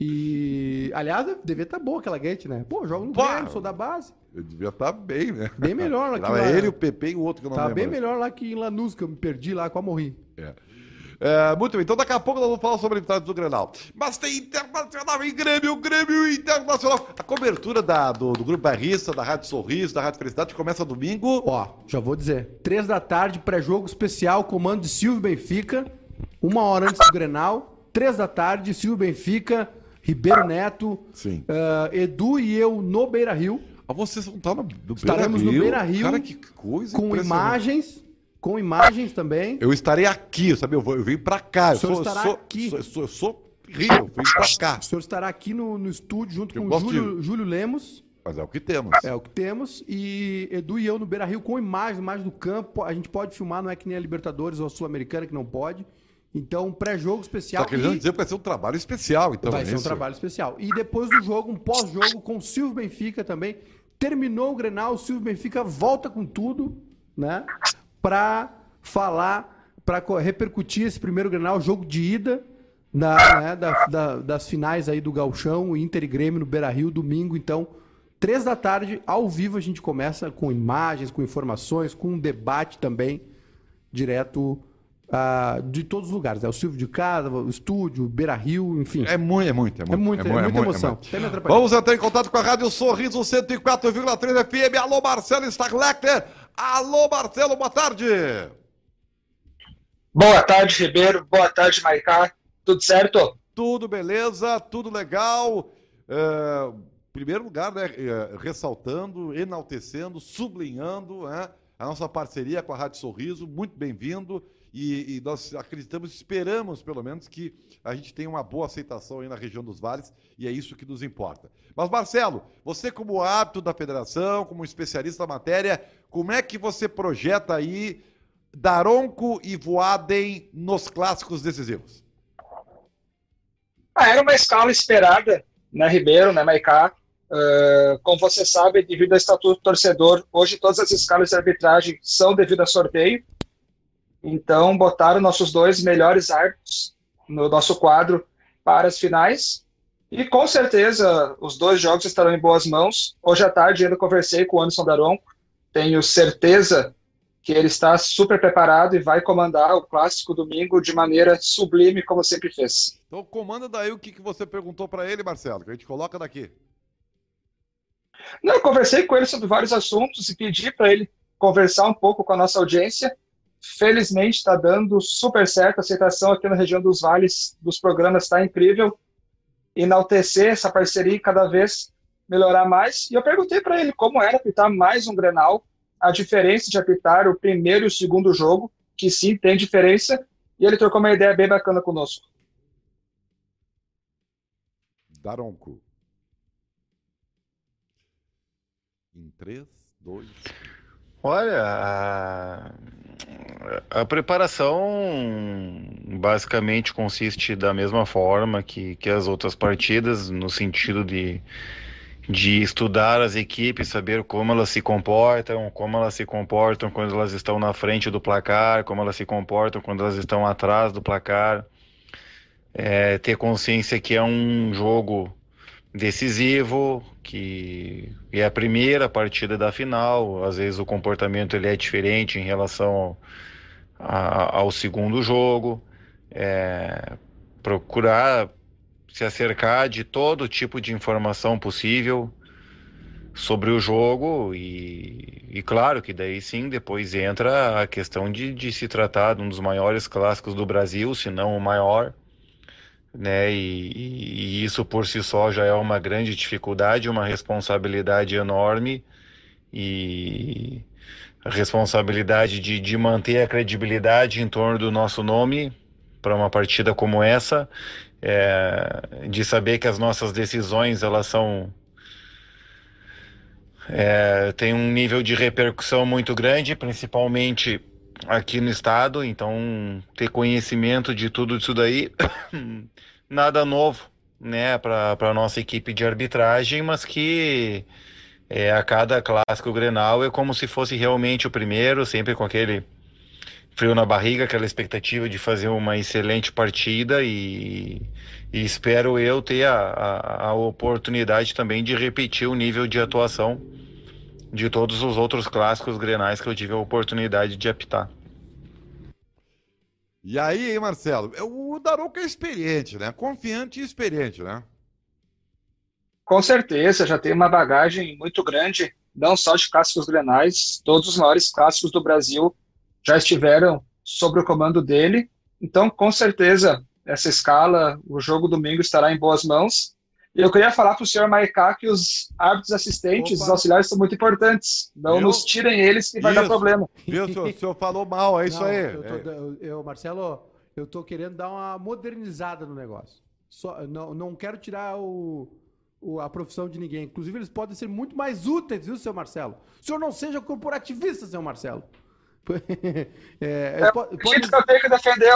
E, aliás, devia estar boa aquela Guete, né? Pô, jogo no. Grêmio, sou da base. Eu devia estar bem, né? Bem melhor lá que Tava lá. ele, o PP e o outro que eu não Tava lembro. bem melhor lá que em Lanús, que eu me perdi lá, quase morri. É. É, muito bem, então daqui a pouco nós vamos falar sobre a vitória do Grenal. Mas tem Internacional em Grêmio, Grêmio Internacional. A cobertura da, do, do Grupo Barrista, da Rádio Sorriso, da Rádio Felicidade, começa domingo. Ó, já vou dizer. Três da tarde, pré-jogo especial, comando de Silvio Benfica. Uma hora antes do Grenal. Três da tarde, Silvio Benfica, Ribeiro Neto, ah, Edu e eu no Beira Rio. Ah, vocês vão estar no, no Estaremos no Beira-Rio, Cara, que coisa com imagens, com imagens também. Eu estarei aqui, sabe? Eu, vou, eu vim pra cá. Eu O senhor sou, estará sou, aqui. Sou, sou, eu sou Rio, eu vim pra cá. O senhor estará aqui no, no estúdio junto Eu com o Júlio, Júlio Lemos, Mas é o que temos. é o que temos, e Edu e eu no Beira Rio com imagens, imagens do campo. A gente pode filmar, não é que nem a Libertadores ou a Sul-Americana que não pode. Então, pré-jogo especial. Tá querendo e dizer que vai ser um trabalho especial, então. vai é ser um isso? trabalho especial. E depois do jogo, um pós-jogo com o Silvio Benfica também. Terminou o Grenal, o Silvio Benfica volta com tudo, né? Pra falar, co- repercutir esse primeiro Grenal, jogo de ida da, né, da- da- das finais aí do Galchão, Inter e Grêmio no Beira-Rio, domingo, então, três da tarde, ao vivo a gente começa com imagens, com informações, com um debate também, direto ah, de todos os lugares. É o Silvio de casa, o estúdio, Beira Rio, enfim. É muito, é muito, é muito. É muita- é muita mu- emoção. muito. Até me atrapalhou. Vamos entrar em contato com a Rádio Sorriso 104,3 FM. Alô, Marcelo Starlecker. Alô, Marcelo, boa tarde. Boa tarde, Ribeiro. Boa tarde, Maicá. Tudo certo? Tudo beleza, tudo legal. É, primeiro lugar, né, é, ressaltando, enaltecendo, sublinhando né, a nossa parceria com a Rádio Sorriso, muito bem-vindo. E, e nós acreditamos, esperamos pelo menos que a gente tenha uma boa aceitação aí na região dos vales, e é isso que nos importa. Mas, Marcelo, você, como árbitro da federação, como especialista na matéria, como é que você projeta aí Daronco e Voaden nos clássicos decisivos? Ah, era uma escala esperada, né, Ribeiro, né, Maicá? Uh, como você sabe, devido ao estatuto do torcedor, hoje todas as escalas de arbitragem são devido a sorteio. Então, botaram nossos dois melhores árbitros no nosso quadro para as finais. E com certeza os dois jogos estarão em boas mãos. Hoje à tarde ainda conversei com o Anderson Daronco. Tenho certeza que ele está super preparado e vai comandar o clássico domingo de maneira sublime, como sempre fez. Então comanda daí o que, que você perguntou para ele, Marcelo, que a gente coloca daqui. Não, eu conversei com ele sobre vários assuntos e pedi para ele conversar um pouco com a nossa audiência. Felizmente está dando super certo a aceitação aqui na região dos vales dos programas está incrível. Enaltecer essa parceria e cada vez melhorar mais. E eu perguntei para ele como era apitar mais um Grenal, a diferença de apitar o primeiro e o segundo jogo, que sim tem diferença, e ele trocou uma ideia bem bacana conosco. Daronco. Em 3, 2. Olha, a, preparação basicamente consiste da mesma forma que, que as outras partidas, no sentido de, de estudar as equipes, saber como elas se comportam, como elas se comportam quando elas estão na frente do placar, como elas se comportam quando elas estão atrás do placar. É, ter consciência que é um jogo decisivo, que é a primeira partida da final, às vezes o comportamento ele é diferente em relação ao, a- ao segundo jogo. é, procurar se acercar de todo tipo de informação possível sobre o jogo e, e claro que daí sim depois entra a questão de, de se tratar de um dos maiores clássicos do Brasil, se não o maior, né? E, e, isso por si só já é uma grande dificuldade, uma responsabilidade enorme e a responsabilidade de, de manter a credibilidade em torno do nosso nome para uma partida como essa, é, de saber que as nossas decisões elas são é, tem um nível de repercussão muito grande, principalmente aqui no estado. Então, ter conhecimento de tudo isso daí, nada novo, né, para nossa equipe de arbitragem, mas que é, a cada clássico Grenal é como se fosse realmente o primeiro, sempre com aquele frio na barriga, aquela expectativa de fazer uma excelente partida e, e espero eu ter a, a, a, oportunidade também de repetir o nível de atuação de todos os outros clássicos grenais que eu tive a oportunidade de apitar. E aí, hein, Marcelo? O Daronco é experiente, né? Confiante e experiente, né? Com certeza, já tem uma bagagem muito grande, não só de clássicos grenais, todos os maiores clássicos do Brasil já estiveram sob o comando dele. Então, com certeza, essa escala, o jogo domingo estará em boas mãos. Eu queria falar para o senhor Maicá que os árbitros assistentes, Opa. os auxiliares, são muito importantes. Não Viu? nos tirem eles que vai isso. dar problema. Viu, o senhor, o senhor falou mal, é isso Não, aí. Eu, tô, eu, eu, Marcelo, eu tô querendo dar uma modernizada no negócio. Só, não, não quero tirar o, o, a profissão de ninguém. Inclusive, eles podem ser muito mais úteis, viu, seu Marcelo? O senhor não seja corporativista, seu Marcelo. é, é, pode, pode... que eu tenho que defender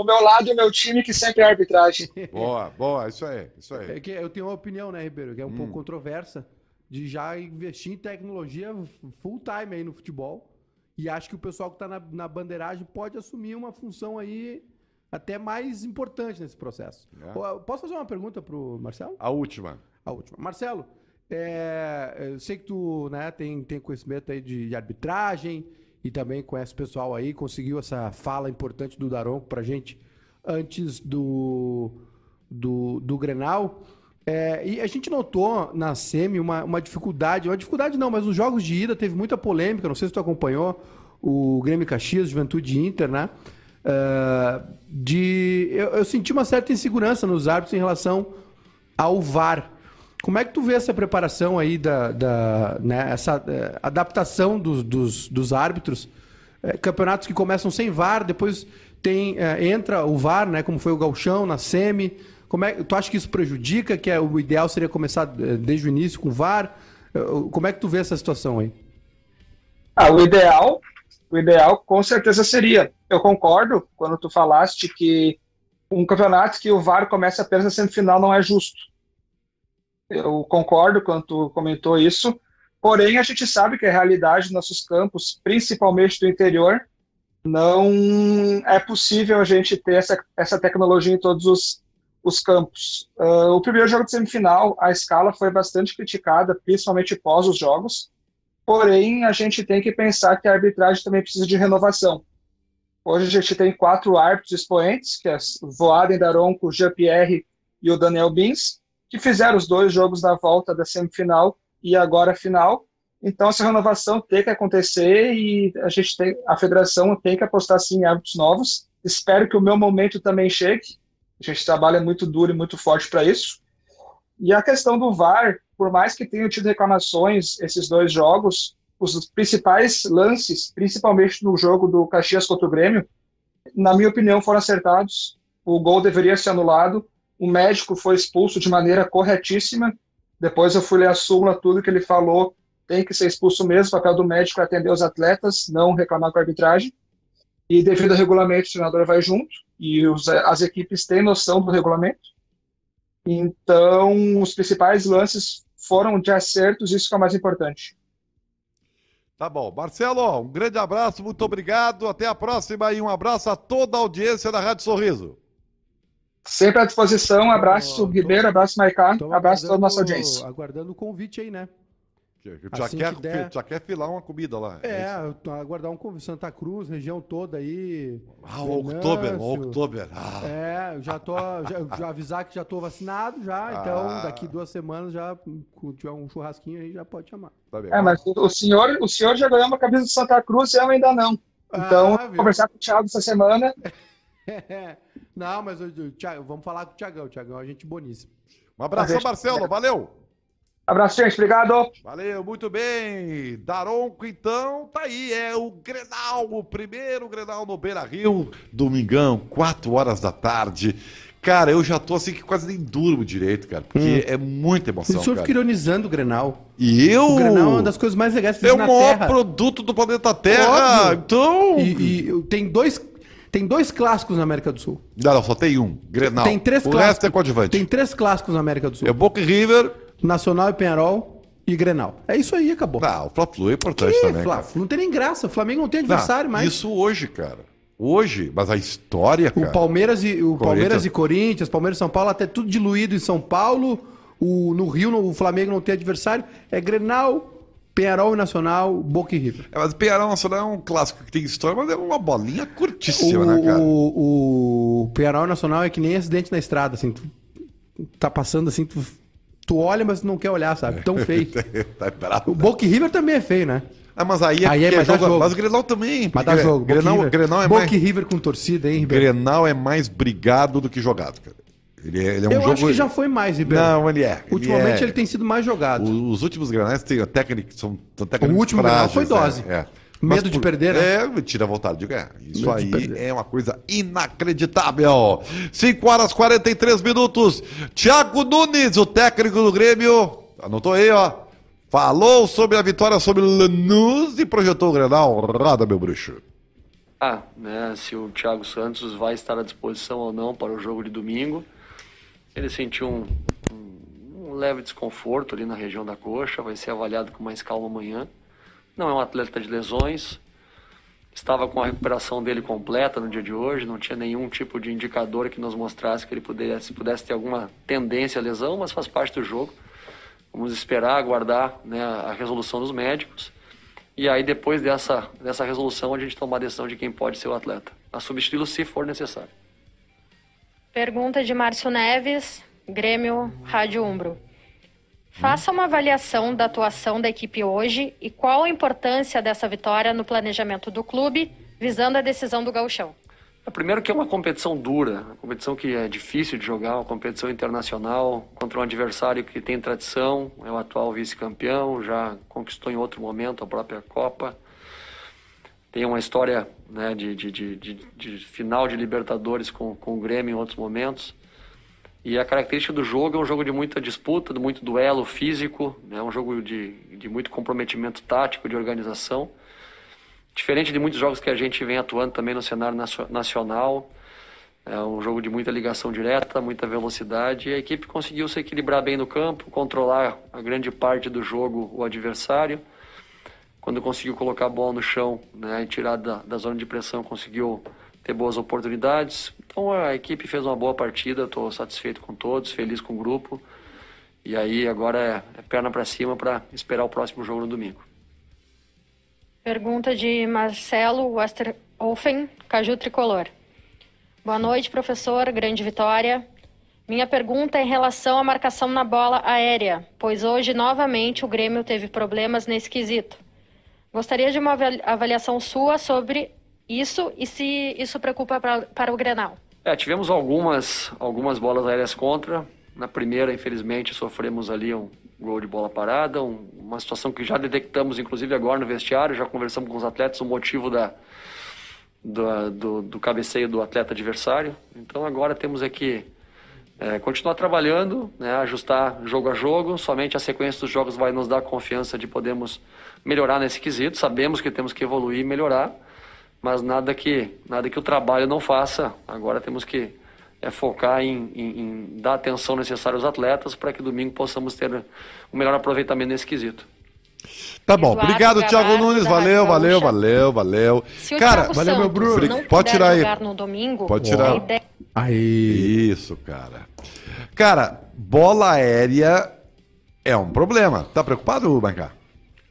o, meu lado e o meu time, que sempre é arbitragem. Boa, boa, isso aí, isso aí. É que eu tenho uma opinião, né, Ribeiro, que é um hum. pouco controversa, de já investir em tecnologia full time aí no futebol. E acho que o pessoal que está na, na bandeiragem pode assumir uma função aí até mais importante nesse processo. É. Posso fazer uma pergunta para o Marcelo? A última. A última. Marcelo, é, eu sei que tu né, tem, tem conhecimento aí de, de arbitragem, e também conhece o pessoal aí, conseguiu essa fala importante do Daronco pra gente antes do, do, do Grenal. É, e a gente notou na SEMI uma, uma dificuldade, uma dificuldade não, mas nos jogos de ida teve muita polêmica, não sei se tu acompanhou, o Grêmio Caxias, Juventude Inter, né? Uh, de, eu, eu, senti uma certa insegurança nos árbitros em relação ao VAR. Como é que tu vê essa preparação aí da, da né, essa é, adaptação dos, dos, dos árbitros? É, campeonatos que começam sem VAR, depois tem é, entra o VAR, né, como foi o Galchão na semi. Como é, tu acha que isso prejudica? Que é, o ideal seria começar desde o início com o VAR? Como é que tu vê essa situação aí? Ah, o ideal, o ideal com certeza seria. Eu concordo quando tu falaste que um campeonato que o VAR começa apenas na semifinal não é justo eu concordo quando tu comentou isso, porém a gente sabe que a realidade dos nossos campos, principalmente do interior, não é possível a gente ter essa, essa tecnologia em todos os, os campos. Uh, o primeiro jogo de semifinal, a escala foi bastante criticada, principalmente pós os jogos, porém a gente tem que pensar que a arbitragem também precisa de renovação. Hoje a gente tem quatro árbitros expoentes, que é Voaden Daronco, Jean-Pierre e o Daniel Bins, que fizeram os dois jogos da volta da semifinal e agora final. Então essa renovação tem que acontecer e a gente tem, a federação tem que apostar sim em árbitros novos. Espero que o meu momento também chegue. A gente trabalha muito duro e muito forte para isso. E a questão do VAR, por mais que tenham tido reclamações esses dois jogos, os principais lances, principalmente no jogo do Caxias contra o Grêmio, na minha opinião, foram acertados. O gol deveria ser anulado o médico foi expulso de maneira corretíssima. Depois eu fui ler a súmula, tudo que ele falou tem que ser expulso mesmo. O papel do médico é atender os atletas, não reclamar com a arbitragem. E devido ao regulamento, o treinador vai junto e os, as equipes têm noção do regulamento. Então, os principais lances foram de acertos, isso que é o mais importante. Tá bom. Marcelo, um grande abraço, muito obrigado. Até a próxima e um abraço a toda a audiência da Rádio Sorriso. Sempre à disposição. Abraço, tô, Ribeiro, abraço, Maicá. Abraço a toda a nossa audiência. Aguardando o convite aí, né? Já, Assim quer, que der. já quer filar uma comida lá. É, tô aguardar um convite. Santa Cruz, região toda aí. Ah, o Oktober, o. Oktober. Ah, É, eu já tô. Já, já avisar que já tô vacinado já. Então, Ah. daqui duas semanas já, quando tiver um churrasquinho aí, já pode chamar. tá bem. É, mas o, senhor, o senhor já ganhou uma camisa de Santa Cruz e eu ainda não. Então, Ah, vou viu? conversar com o Thiago essa semana. Não, mas eu, eu- Thiago, vamos falar com o Tiagão. O Tiagão é gente boníssima. Um abraço, Marcelo. Valeu. Abraço, gente. Obrigado. Valeu, muito bem. Daronco, então, tá aí. É o Grenal, o primeiro Grenal no Beira Rio. Domingão, 4 horas da tarde. Cara, eu já tô assim que quase nem durmo direito, cara. Porque é muita O emoção, senhor cara. fica ironizando o Grenal. E eu. O Grenal é uma das coisas mais legais que É o na maior Terra. produto do planeta Terra. Óbvio. Então. E, e tem dois. Tem dois clássicos na América do Sul. Não, não, só tem um. Grenal. Tem três o clássicos. resto é coadjuvante. Tem três clássicos na América do Sul. É Boca e River. Nacional e Penharol e Grenal. É isso aí, acabou. Não, o Fla-Flu é importante Ih, também, Fla- não tem nem graça. O Flamengo não tem adversário Não, mais. Isso hoje, cara. Hoje. Mas a história, O cara. Palmeiras e o Palmeiras Corinthians. e Corinthians, Palmeiras e São Paulo, até tudo diluído em São Paulo. O, no Rio, no, o Flamengo não tem adversário. É Grenal, Penharol Nacional, Boca e River. É, mas o Penharol Nacional é um clássico que tem história, mas é uma bolinha curtíssima, né, cara? O, o Penharol Nacional é que nem acidente na estrada, assim. Tu, tá passando assim, tu, tu olha, mas não quer olhar, sabe? Tão feio. tá bravo. O Boca e River também é feio, né? Ah, mas aí é, Aí é, mas dá jogo. Mas o Grenal também. Mas dá jogo. Boca Grenal, River. Grenal, é Boca mais, e River com torcida, hein, Ribeiro? Grenal é mais brigado do que jogado, cara. Ele é, ele é um Eu jogo... acho que já foi mais, Ribeiro. Não, ele é. Ultimamente é. ele tem sido mais jogado. O- Os últimos Grenais têm a técnica, são, são técnicas O último Grenal foi dose. É, é. Medo Mas de perder, né? É, tira a vontade de ganhar. Isso Medo aí é uma coisa inacreditável. 5 horas e 43 minutos. Thiago Nunes, o técnico do Grêmio, anotou aí, ó. Falou sobre a vitória sobre o Lanús e projetou o Grenal. Roda, meu bruxo. Ah, né, se o Thiago Santos vai estar à disposição ou não para o jogo de domingo. Ele sentiu um, um- um leve desconforto ali na região da coxa, vai ser avaliado com mais calma amanhã. Não é um atleta de lesões, estava com a recuperação dele completa no dia de hoje, não tinha nenhum tipo de indicador que nos mostrasse que ele pudesse, pudesse ter alguma tendência à lesão, mas faz parte do jogo. Vamos esperar, aguardar né, a resolução dos médicos. E aí, depois dessa, dessa resolução, a gente tomar a decisão de quem pode ser o atleta. A substituí-lo se for necessário. Pergunta de Márcio Neves, Grêmio Rádio Umbro. Faça uma avaliação da atuação da equipe hoje e qual a importância dessa vitória no planejamento do clube, visando a decisão do gauchão. É, Primeiro que é uma competição dura, uma competição que é difícil de jogar, uma competição internacional contra um adversário que tem tradição, é o atual vice-campeão, já conquistou em outro momento a própria Copa. Tem uma história né, de, de, de, de, final de Libertadores com, com o Grêmio em outros momentos. E a característica do jogo é um jogo de muita disputa, de muito duelo físico, é um jogo de, de muito comprometimento tático, de organização. Diferente de muitos jogos que a gente vem atuando também no cenário nacio- nacional, é um jogo de muita ligação direta, muita velocidade, e a equipe conseguiu se equilibrar bem no campo, controlar a grande parte do jogo o adversário. Quando conseguiu colocar a bola no chão né, e tirar da, da zona de pressão, conseguiu ter boas oportunidades. Então a equipe fez uma boa partida, estou satisfeito com todos, feliz com o grupo. E aí agora é, é perna para cima para esperar o próximo jogo no domingo. Pergunta de Marcelo Westerhofen, Caju Tricolor. Boa noite, professor. Grande vitória. Minha pergunta é em relação à marcação na bola aérea, pois hoje novamente o Grêmio teve problemas nesse quesito. Gostaria de uma avali- avaliação sua sobre isso e se isso preocupa pra, para o Grenal. É, tivemos algumas, algumas bolas aéreas contra. Na primeira, infelizmente, sofremos ali um gol de bola parada, um- uma situação que já detectamos, inclusive agora no vestiário, já conversamos com os atletas o motivo da, do, do, do cabeceio do atleta adversário. Então agora temos aqui é, continuar trabalhando, né, ajustar jogo a jogo. Somente a sequência dos jogos vai nos dar confiança de podermos melhorar nesse quesito. Sabemos que temos que evoluir e melhorar, mas nada que nada que o trabalho não faça. Agora temos que é, focar em, em- em dar atenção necessária aos atletas para que domingo possamos ter um melhor aproveitamento nesse quesito. Tá bom, Eduardo obrigado, Thiago Nunes. Valeu, valeu, valeu, valeu. Se o Cara, Thiago valeu, meu Bruno. não Pode puder tirar aí. no domingo, Pode tirar. ideia Aí. Isso, cara. Cara, bola aérea é um problema. Tá preocupado, Maicá?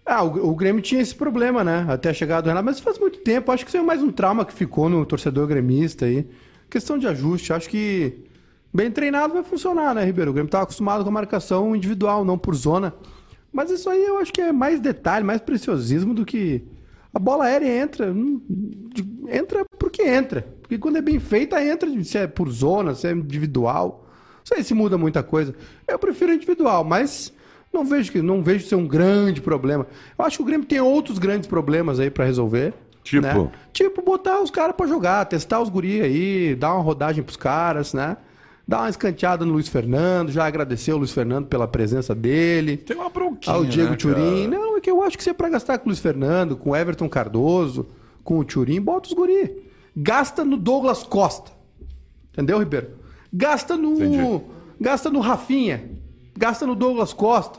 Ah, o, o Grêmio tinha esse problema, né? Até a chegada do Renato, mas faz muito tempo. Acho que isso é mais um trauma que ficou no torcedor gremista aí. Questão de ajuste. Acho que bem treinado vai funcionar, né, Ribeiro? O Grêmio estava acostumado com a marcação individual, não por zona. Mas isso aí eu acho que é mais detalhe, mais preciosismo do que. A bola aérea entra. de- Entra porque entra. Porque quando é bem feita, entra se é por zona, se é individual. Não sei se muda muita coisa. Eu prefiro individual, mas não vejo que não vejo ser um grande problema. Eu acho que o Grêmio tem outros grandes problemas aí pra resolver. Tipo? né? Tipo, botar os caras pra jogar, testar os guri aí, dar uma rodagem pros caras, né? Dar uma escanteada no Luiz Fernando, já agradecer o Luiz Fernando pela presença dele. Tem uma bronquinha, Ao Diego né, Turim. Não, é que eu acho que se é pra gastar com o Luiz Fernando, com o Everton Cardoso, com o Turim, bota os guri. Gasta no Douglas Costa. Entendeu, Ribeiro? Gasta no. Entendi. Gasta no Rafinha. Gasta no Douglas Costa.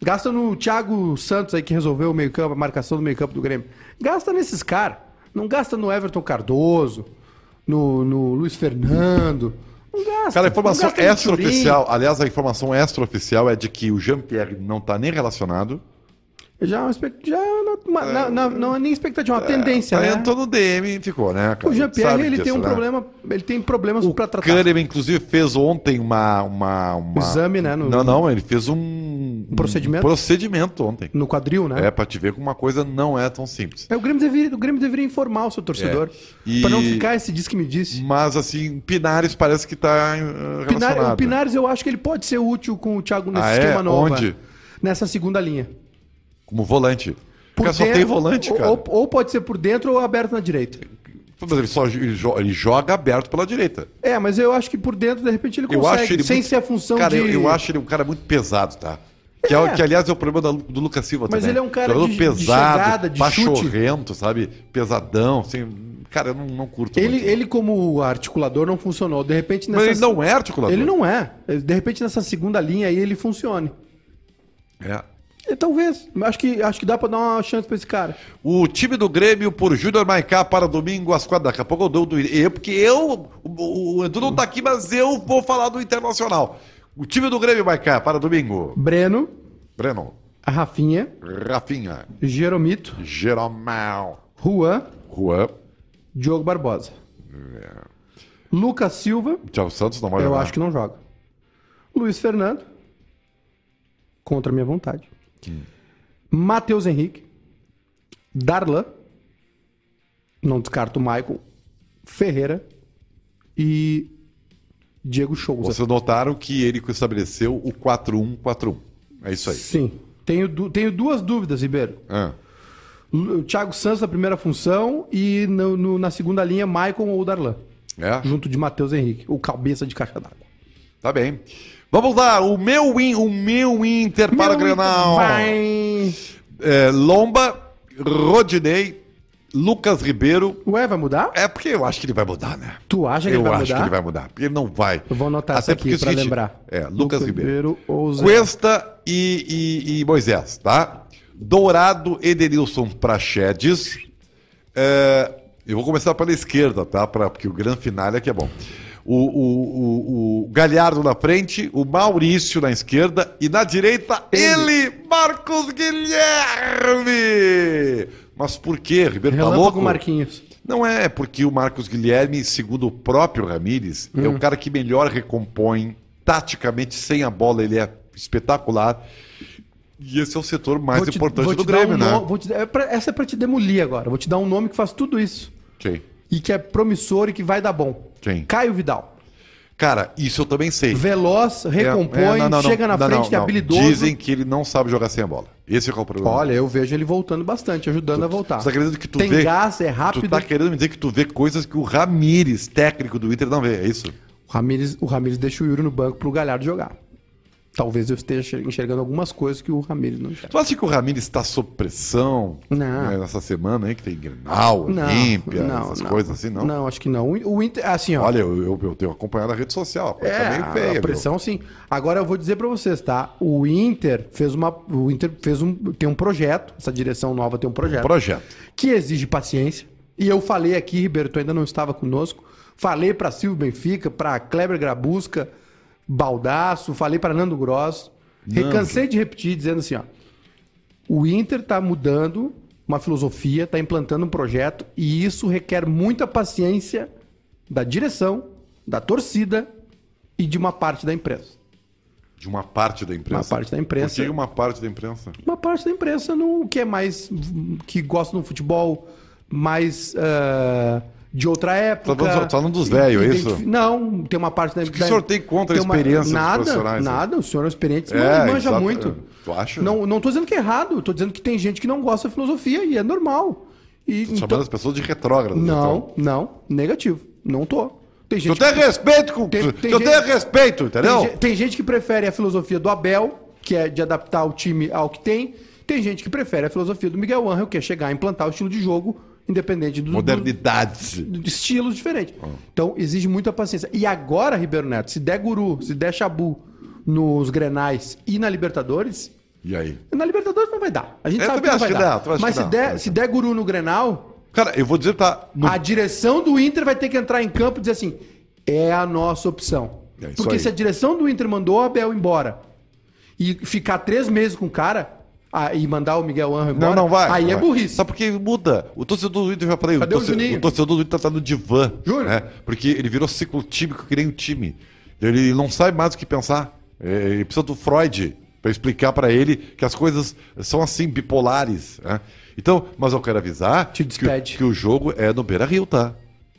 Gasta no Thiago Santos aí que resolveu o meio-campo, a marcação do meio-campo do Grêmio. Gasta nesses caras. Não gasta no Everton Cardoso, no, no Luiz Fernando. Não gasta. Cara, a informação extraoficial, aliás, a informação extraoficial é de que o Jean-Pierre não tá nem relacionado. Já é uma expect- já é uma- uma- na- na- não é nem expectativa, é uma tendência, Tá, né? Entrou no DM e ficou, né, cara? O Jean-Pierre, ele disso, tem um né? problema, ele tem problemas O pra tratar. Kahneman, inclusive, fez ontem uma, uma, uma- Exame, né, no- Não, não, ele fez um... Um procedimento? procedimento ontem. No quadril, né? É, pra te ver que uma coisa não é tão simples. É, o, Grêmio deveria, o Grêmio deveria informar o seu torcedor. É. E- Pra não ficar esse diz que me disse. Mas, assim, Pinares parece que tá Pinar- relacionado. o Pinares eu acho que ele pode ser útil com o Thiago nesse Ah, é? esquema novo. Onde? é. Nessa segunda linha. Como volante. Por Porque só dentro- tem volante, cara. Ou, ou pode ser por dentro ou aberto na direita. Mas ele, só, ele, jo- ele joga aberto pela direita. É, mas eu acho que por dentro, de repente, ele consegue, ele sem muito- ser a função Cara, de... eu, eu acho ele um cara muito pesado, tá? Que, é. É. que, aliás, é o problema Lu- do Lucas Silva Mas também. ele é um cara Jogador de- de pesado, chegada, de pachorrento, sabe? Pesadão, assim... Cara, eu não, não curto Ele, muito. ele, como articulador, não funcionou. De repente, Mas nessa... ele não é articulador. Ele não é. De repente, nessa segunda linha aí, ele funcione. É. É, talvez. Acho que, acho que dá pra dar uma chance pra esse cara. O time do Grêmio por Júnior Maicá para domingo às quatro. Daqui a pouco eu dou do eu, porque eu. O, o Edu não tá aqui, mas eu vou falar do Internacional. O time do Grêmio Maicá para domingo. Breno, Breno, a Rafinha, Rafinha, Jeromito, Jeromel, Juan, Juan, Diogo Barbosa. Lucas Silva, Thiago Santos não vai eu jogar. acho que não joga. Luiz Fernando, contra a minha vontade. Matheus Henrique, Darlan, não descarto o Michael, Ferreira e Diego Souza. Vocês notaram que ele estabeleceu o 4-1-4-1. É isso aí. Sim. Tenho, du- tenho duas dúvidas, Ribeiro. Ah, O Thiago Santos na primeira função e no- no- na segunda linha, Michael ou Darlan. é? Junto de Matheus Henrique, o cabeça de caixa d'água. Tá bem. Vamos lá, o meu win, o meu Inter para Meu Grenal. Vai. É, Lomba, Rodinei, Lucas Ribeiro. Ué, vai mudar? É porque eu acho que ele vai mudar, né? Tu acha que eu ele vai acho mudar? que ele vai mudar. Porque ele não vai. Eu vou anotar Até isso aqui porque é o pra seguinte, lembrar. É, Lucas, Ribeiro. ou Zé. Cuesta e, e- e Moisés, tá? Dourado, Edenilson Prachedes. É, eu vou começar pela esquerda, tá? Pra, porque o grande final é que é bom. O, o, o, o Galhardo na frente, o Maurício na esquerda e na direita ele, Marcos Guilherme! Mas por quê, Ribeiro? Tá louco? Marquinhos. Não é porque o Marcos Guilherme, segundo o próprio Ramires, é Hum. o cara que melhor recompõe taticamente sem a bola, ele é espetacular. E esse é o setor mais te- importante do Grêmio, um né? no- te- é pra- essa é pra te demolir agora. Vou te dar um nome que faz tudo isso. Quem? E que é promissor e que vai dar bom. Quem? Caio Vidal. Cara, isso eu também sei. Veloz, recompõe, É, é, não, não, chega na não, frente, é habilidoso. Dizem que ele não sabe jogar sem a bola. Esse é, o problema. Olha, eu vejo ele voltando bastante, ajudando a voltar. Você tá querendo que tu Tem vê... gás, é rápido. Tu tá querendo me dizer que tu vê coisas que o Ramires, técnico do Inter, não vê, é isso? O Ramires, o Ramires deixa o Yuri no banco pro Galhardo jogar. Talvez eu esteja enxergando algumas coisas que o Ramires não enxerga. Tu acha que o Ramires está sob pressão Não. né, nessa semana aí, que tem Grenal, Olímpia, essas coisas assim, não? Não, acho que não. O Inter, assim, ó. Olha, eu, eu, eu tenho acompanhado a rede social. É, tá feia, a meu. pressão sim. Agora eu vou dizer pra vocês, tá? O Inter fez uma, o Inter fez um, tem um projeto, essa direção nova tem um projeto, Projeto. que exige paciência. E eu falei aqui, Ribeiro, tu ainda não estava conosco. Falei pra Silvio Benfica, pra Kleber Grabusca, Baldaço, falei pra Nando Gross. Recansei de repetir dizendo assim, ó. O Inter tá mudando uma filosofia, tá implantando um projeto e isso requer muita paciência da direção, da torcida e de uma parte da imprensa. De uma parte da imprensa. Uma parte da imprensa. Por que uma parte da imprensa? Uma parte da imprensa no, que é mais. que gosta do futebol mais. ah, de outra época. Tá falando- tá falando dos velhos, é isso? Não, tem uma parte da. que o senhor tem contra a uma- experiência dos Nada, profissionais, né? nada. O senhor é experiente, É, manja, exato. muito. Tu acha? Não, não tô dizendo que é errado, tô dizendo que tem gente que não gosta da filosofia e é normal. E, Chamando então- as pessoas de retrógrado. não, não, negativo. Não tô. Tem Tu gente tem que- respeito com. Tem- Tu tem tu gente- tem respeito, entendeu? Tem, tem gente que prefere a filosofia do Abel, que é de adaptar o time ao que tem. Tem gente que prefere a filosofia do Miguel Angel, que é chegar a implantar o estilo de jogo independente do, Modernidade. do- de estilos diferentes. Então, exige muita paciência. E agora, Ribeiro Neto, se der guru, se der chabu nos Grenais e na Libertadores, E aí? na Libertadores não vai dar. A gente Eu sabe que não vai que dar. dá, Mas se dá? der, se der guru no Grenal, Cara, eu vou dizer, tá. no- a direção do Inter vai ter que entrar em campo e dizer assim: é a nossa opção. É Porque aí. se a direção do Inter mandou o Abel embora e ficar três meses com o cara ah, e mandar o Miguel Angel embora, Não, não vai. aí não é vai. burrice. Sabe por que muda? O torcedor do Inter, já falei, o, Cadê o torce- Juninho? o torcedor do Inter tá no divã. Júnior? Né? Porque ele virou ciclo tímico que nem o time. Ele não sabe mais o que pensar. É, Ele precisa do Freud para explicar para ele que as coisas são assim, bipolares. né? Então, mas eu quero avisar Te que, que o jogo é no Beira Rio, tá?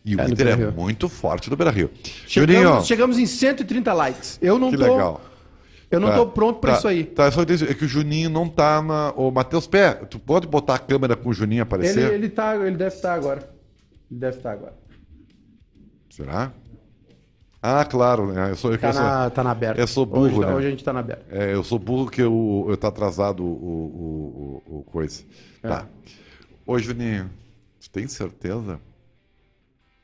E o É no Inter é Beira-Rio. muito forte no Beira Rio. Juninho, Chegamos, chegamos em 130 likes. Eu não que tô, legal. Eu não Tá, tô pronto pra tá, isso aí. Tá, só isso, é que o Juninho não tá na. Ô, Matheus Pé, tu pode botar a câmera com o Juninho Ele, aparecer? ele, tá, ele deve estar agora. Ele deve estar agora. Será? Ah, claro, né? Eu sou, eu Tá sou- na, tá na aberta. eu sou burro, hoje, né? Hoje a gente tá na aberta. é, eu sou burro que eu, eu tá atrasado o, o, o, o coisa. É. Tá. Ô, Juninho, tu tem certeza?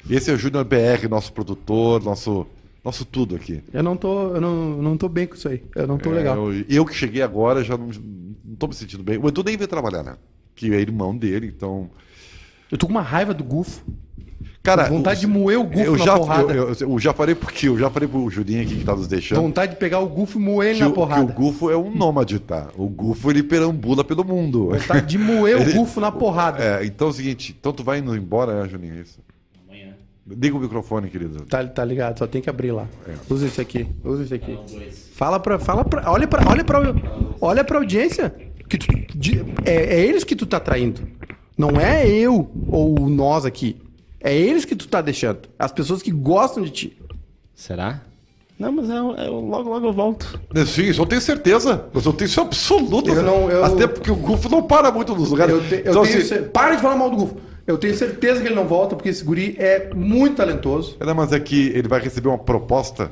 Esse é o Júnior BR, nosso produtor, nosso, nosso tudo aqui. Eu não tô, eu não, não tô bem com isso aí. Eu não tô É, legal. Eu, eu que cheguei agora já não, não tô me sentindo bem. O Edu nem veio trabalhar, né? Que é irmão dele, então. Eu tô com uma raiva do Gufo. Cara, vontade de moer o Gufo eu na já, porrada. Eu, eu- já falei porque eu já falei pro Juninho aqui que tá nos deixando. Vontade de pegar o Gufo e moer ele na o, que porrada. o Gufo é um nômade, tá? O Gufo ele perambula pelo mundo. Vontade de moer Ele- o Gufo na porrada. É, então é o seguinte, então tu vai indo embora, né, Juninho? É isso? Liga o microfone, querido. Tá, tá ligado, só tem que abrir lá. É. Usa isso aqui, usa isso aqui. Fala pra, fala pra, olha pra, olha pra, olha pra audiência. Que tu, de- é, é eles que tu tá traindo. Não é eu ou nós aqui. É eles que tu tá deixando. As pessoas que gostam de ti. Será? Não, mas eu, eu- logo, logo eu volto. Sim, isso eu tenho certeza. Mas eu tenho isso absoluto. Eu não- eu- Até porque o Gufo não para muito nos lugares. Eu, te- eu então, tenho assim, Para de falar mal do Gufo. Eu tenho certeza que ele não volta, porque esse guri é muito talentoso. é, não, mas é que ele vai receber uma proposta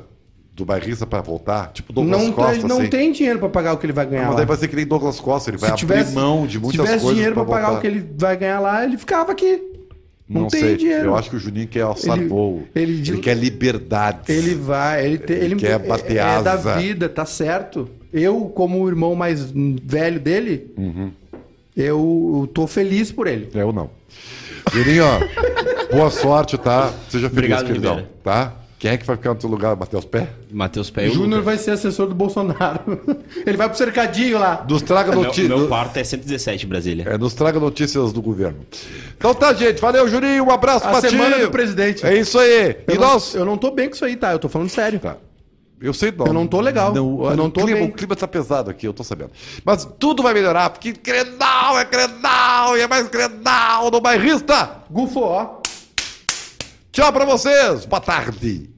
do bairrista pra voltar, tipo Douglas Não, Costa, tem, não assim. tem dinheiro pra pagar o que ele vai ganhar. Mas lá. daí vai ser que nem Douglas Costa, ele vai se tivesse, abrir mão de muitas se tivesse coisas dinheiro pra, pagar o que ele vai ganhar lá, ele ficava aqui. Não, Não, tem sei. dinheiro. Eu acho que o Juninho quer alçar Ele- voo. ele- Ele, quer liberdade. Ele vai, ele, te- Ele ele quer bater é, é da asa. vida, tá certo. Eu, como o irmão mais velho dele, Uhum. eu, eu tô feliz por ele. Eu não. Juninho, ó, boa sorte, tá? Seja feliz, Obrigado, queridão. Ribeira. Tá? Quem é que vai ficar no teu lugar, Matheus Pé? Matheus Pé e o Júnior Lucas. vai ser assessor do Bolsonaro. ele vai pro cercadinho lá. Nos traga Meu, notícias. meu quarto é 117, Brasília. É, nos traga notícias do governo. Então tá, gente. Valeu, Juninho. Um abraço A pra ti. semana do presidente. É isso aí. Eu e não, nós. eu não tô bem com isso aí, tá? Eu tô falando sério. Tá. Eu sei não. Eu não tô legal. Eu olha, não o tô clima, bem. O clima tá pesado aqui, eu tô sabendo. Mas tudo vai melhorar, porque Grenal é Grenal e é mais Grenal no bairrista. Gufo, ó. Tchau pra vocês. Boa tarde.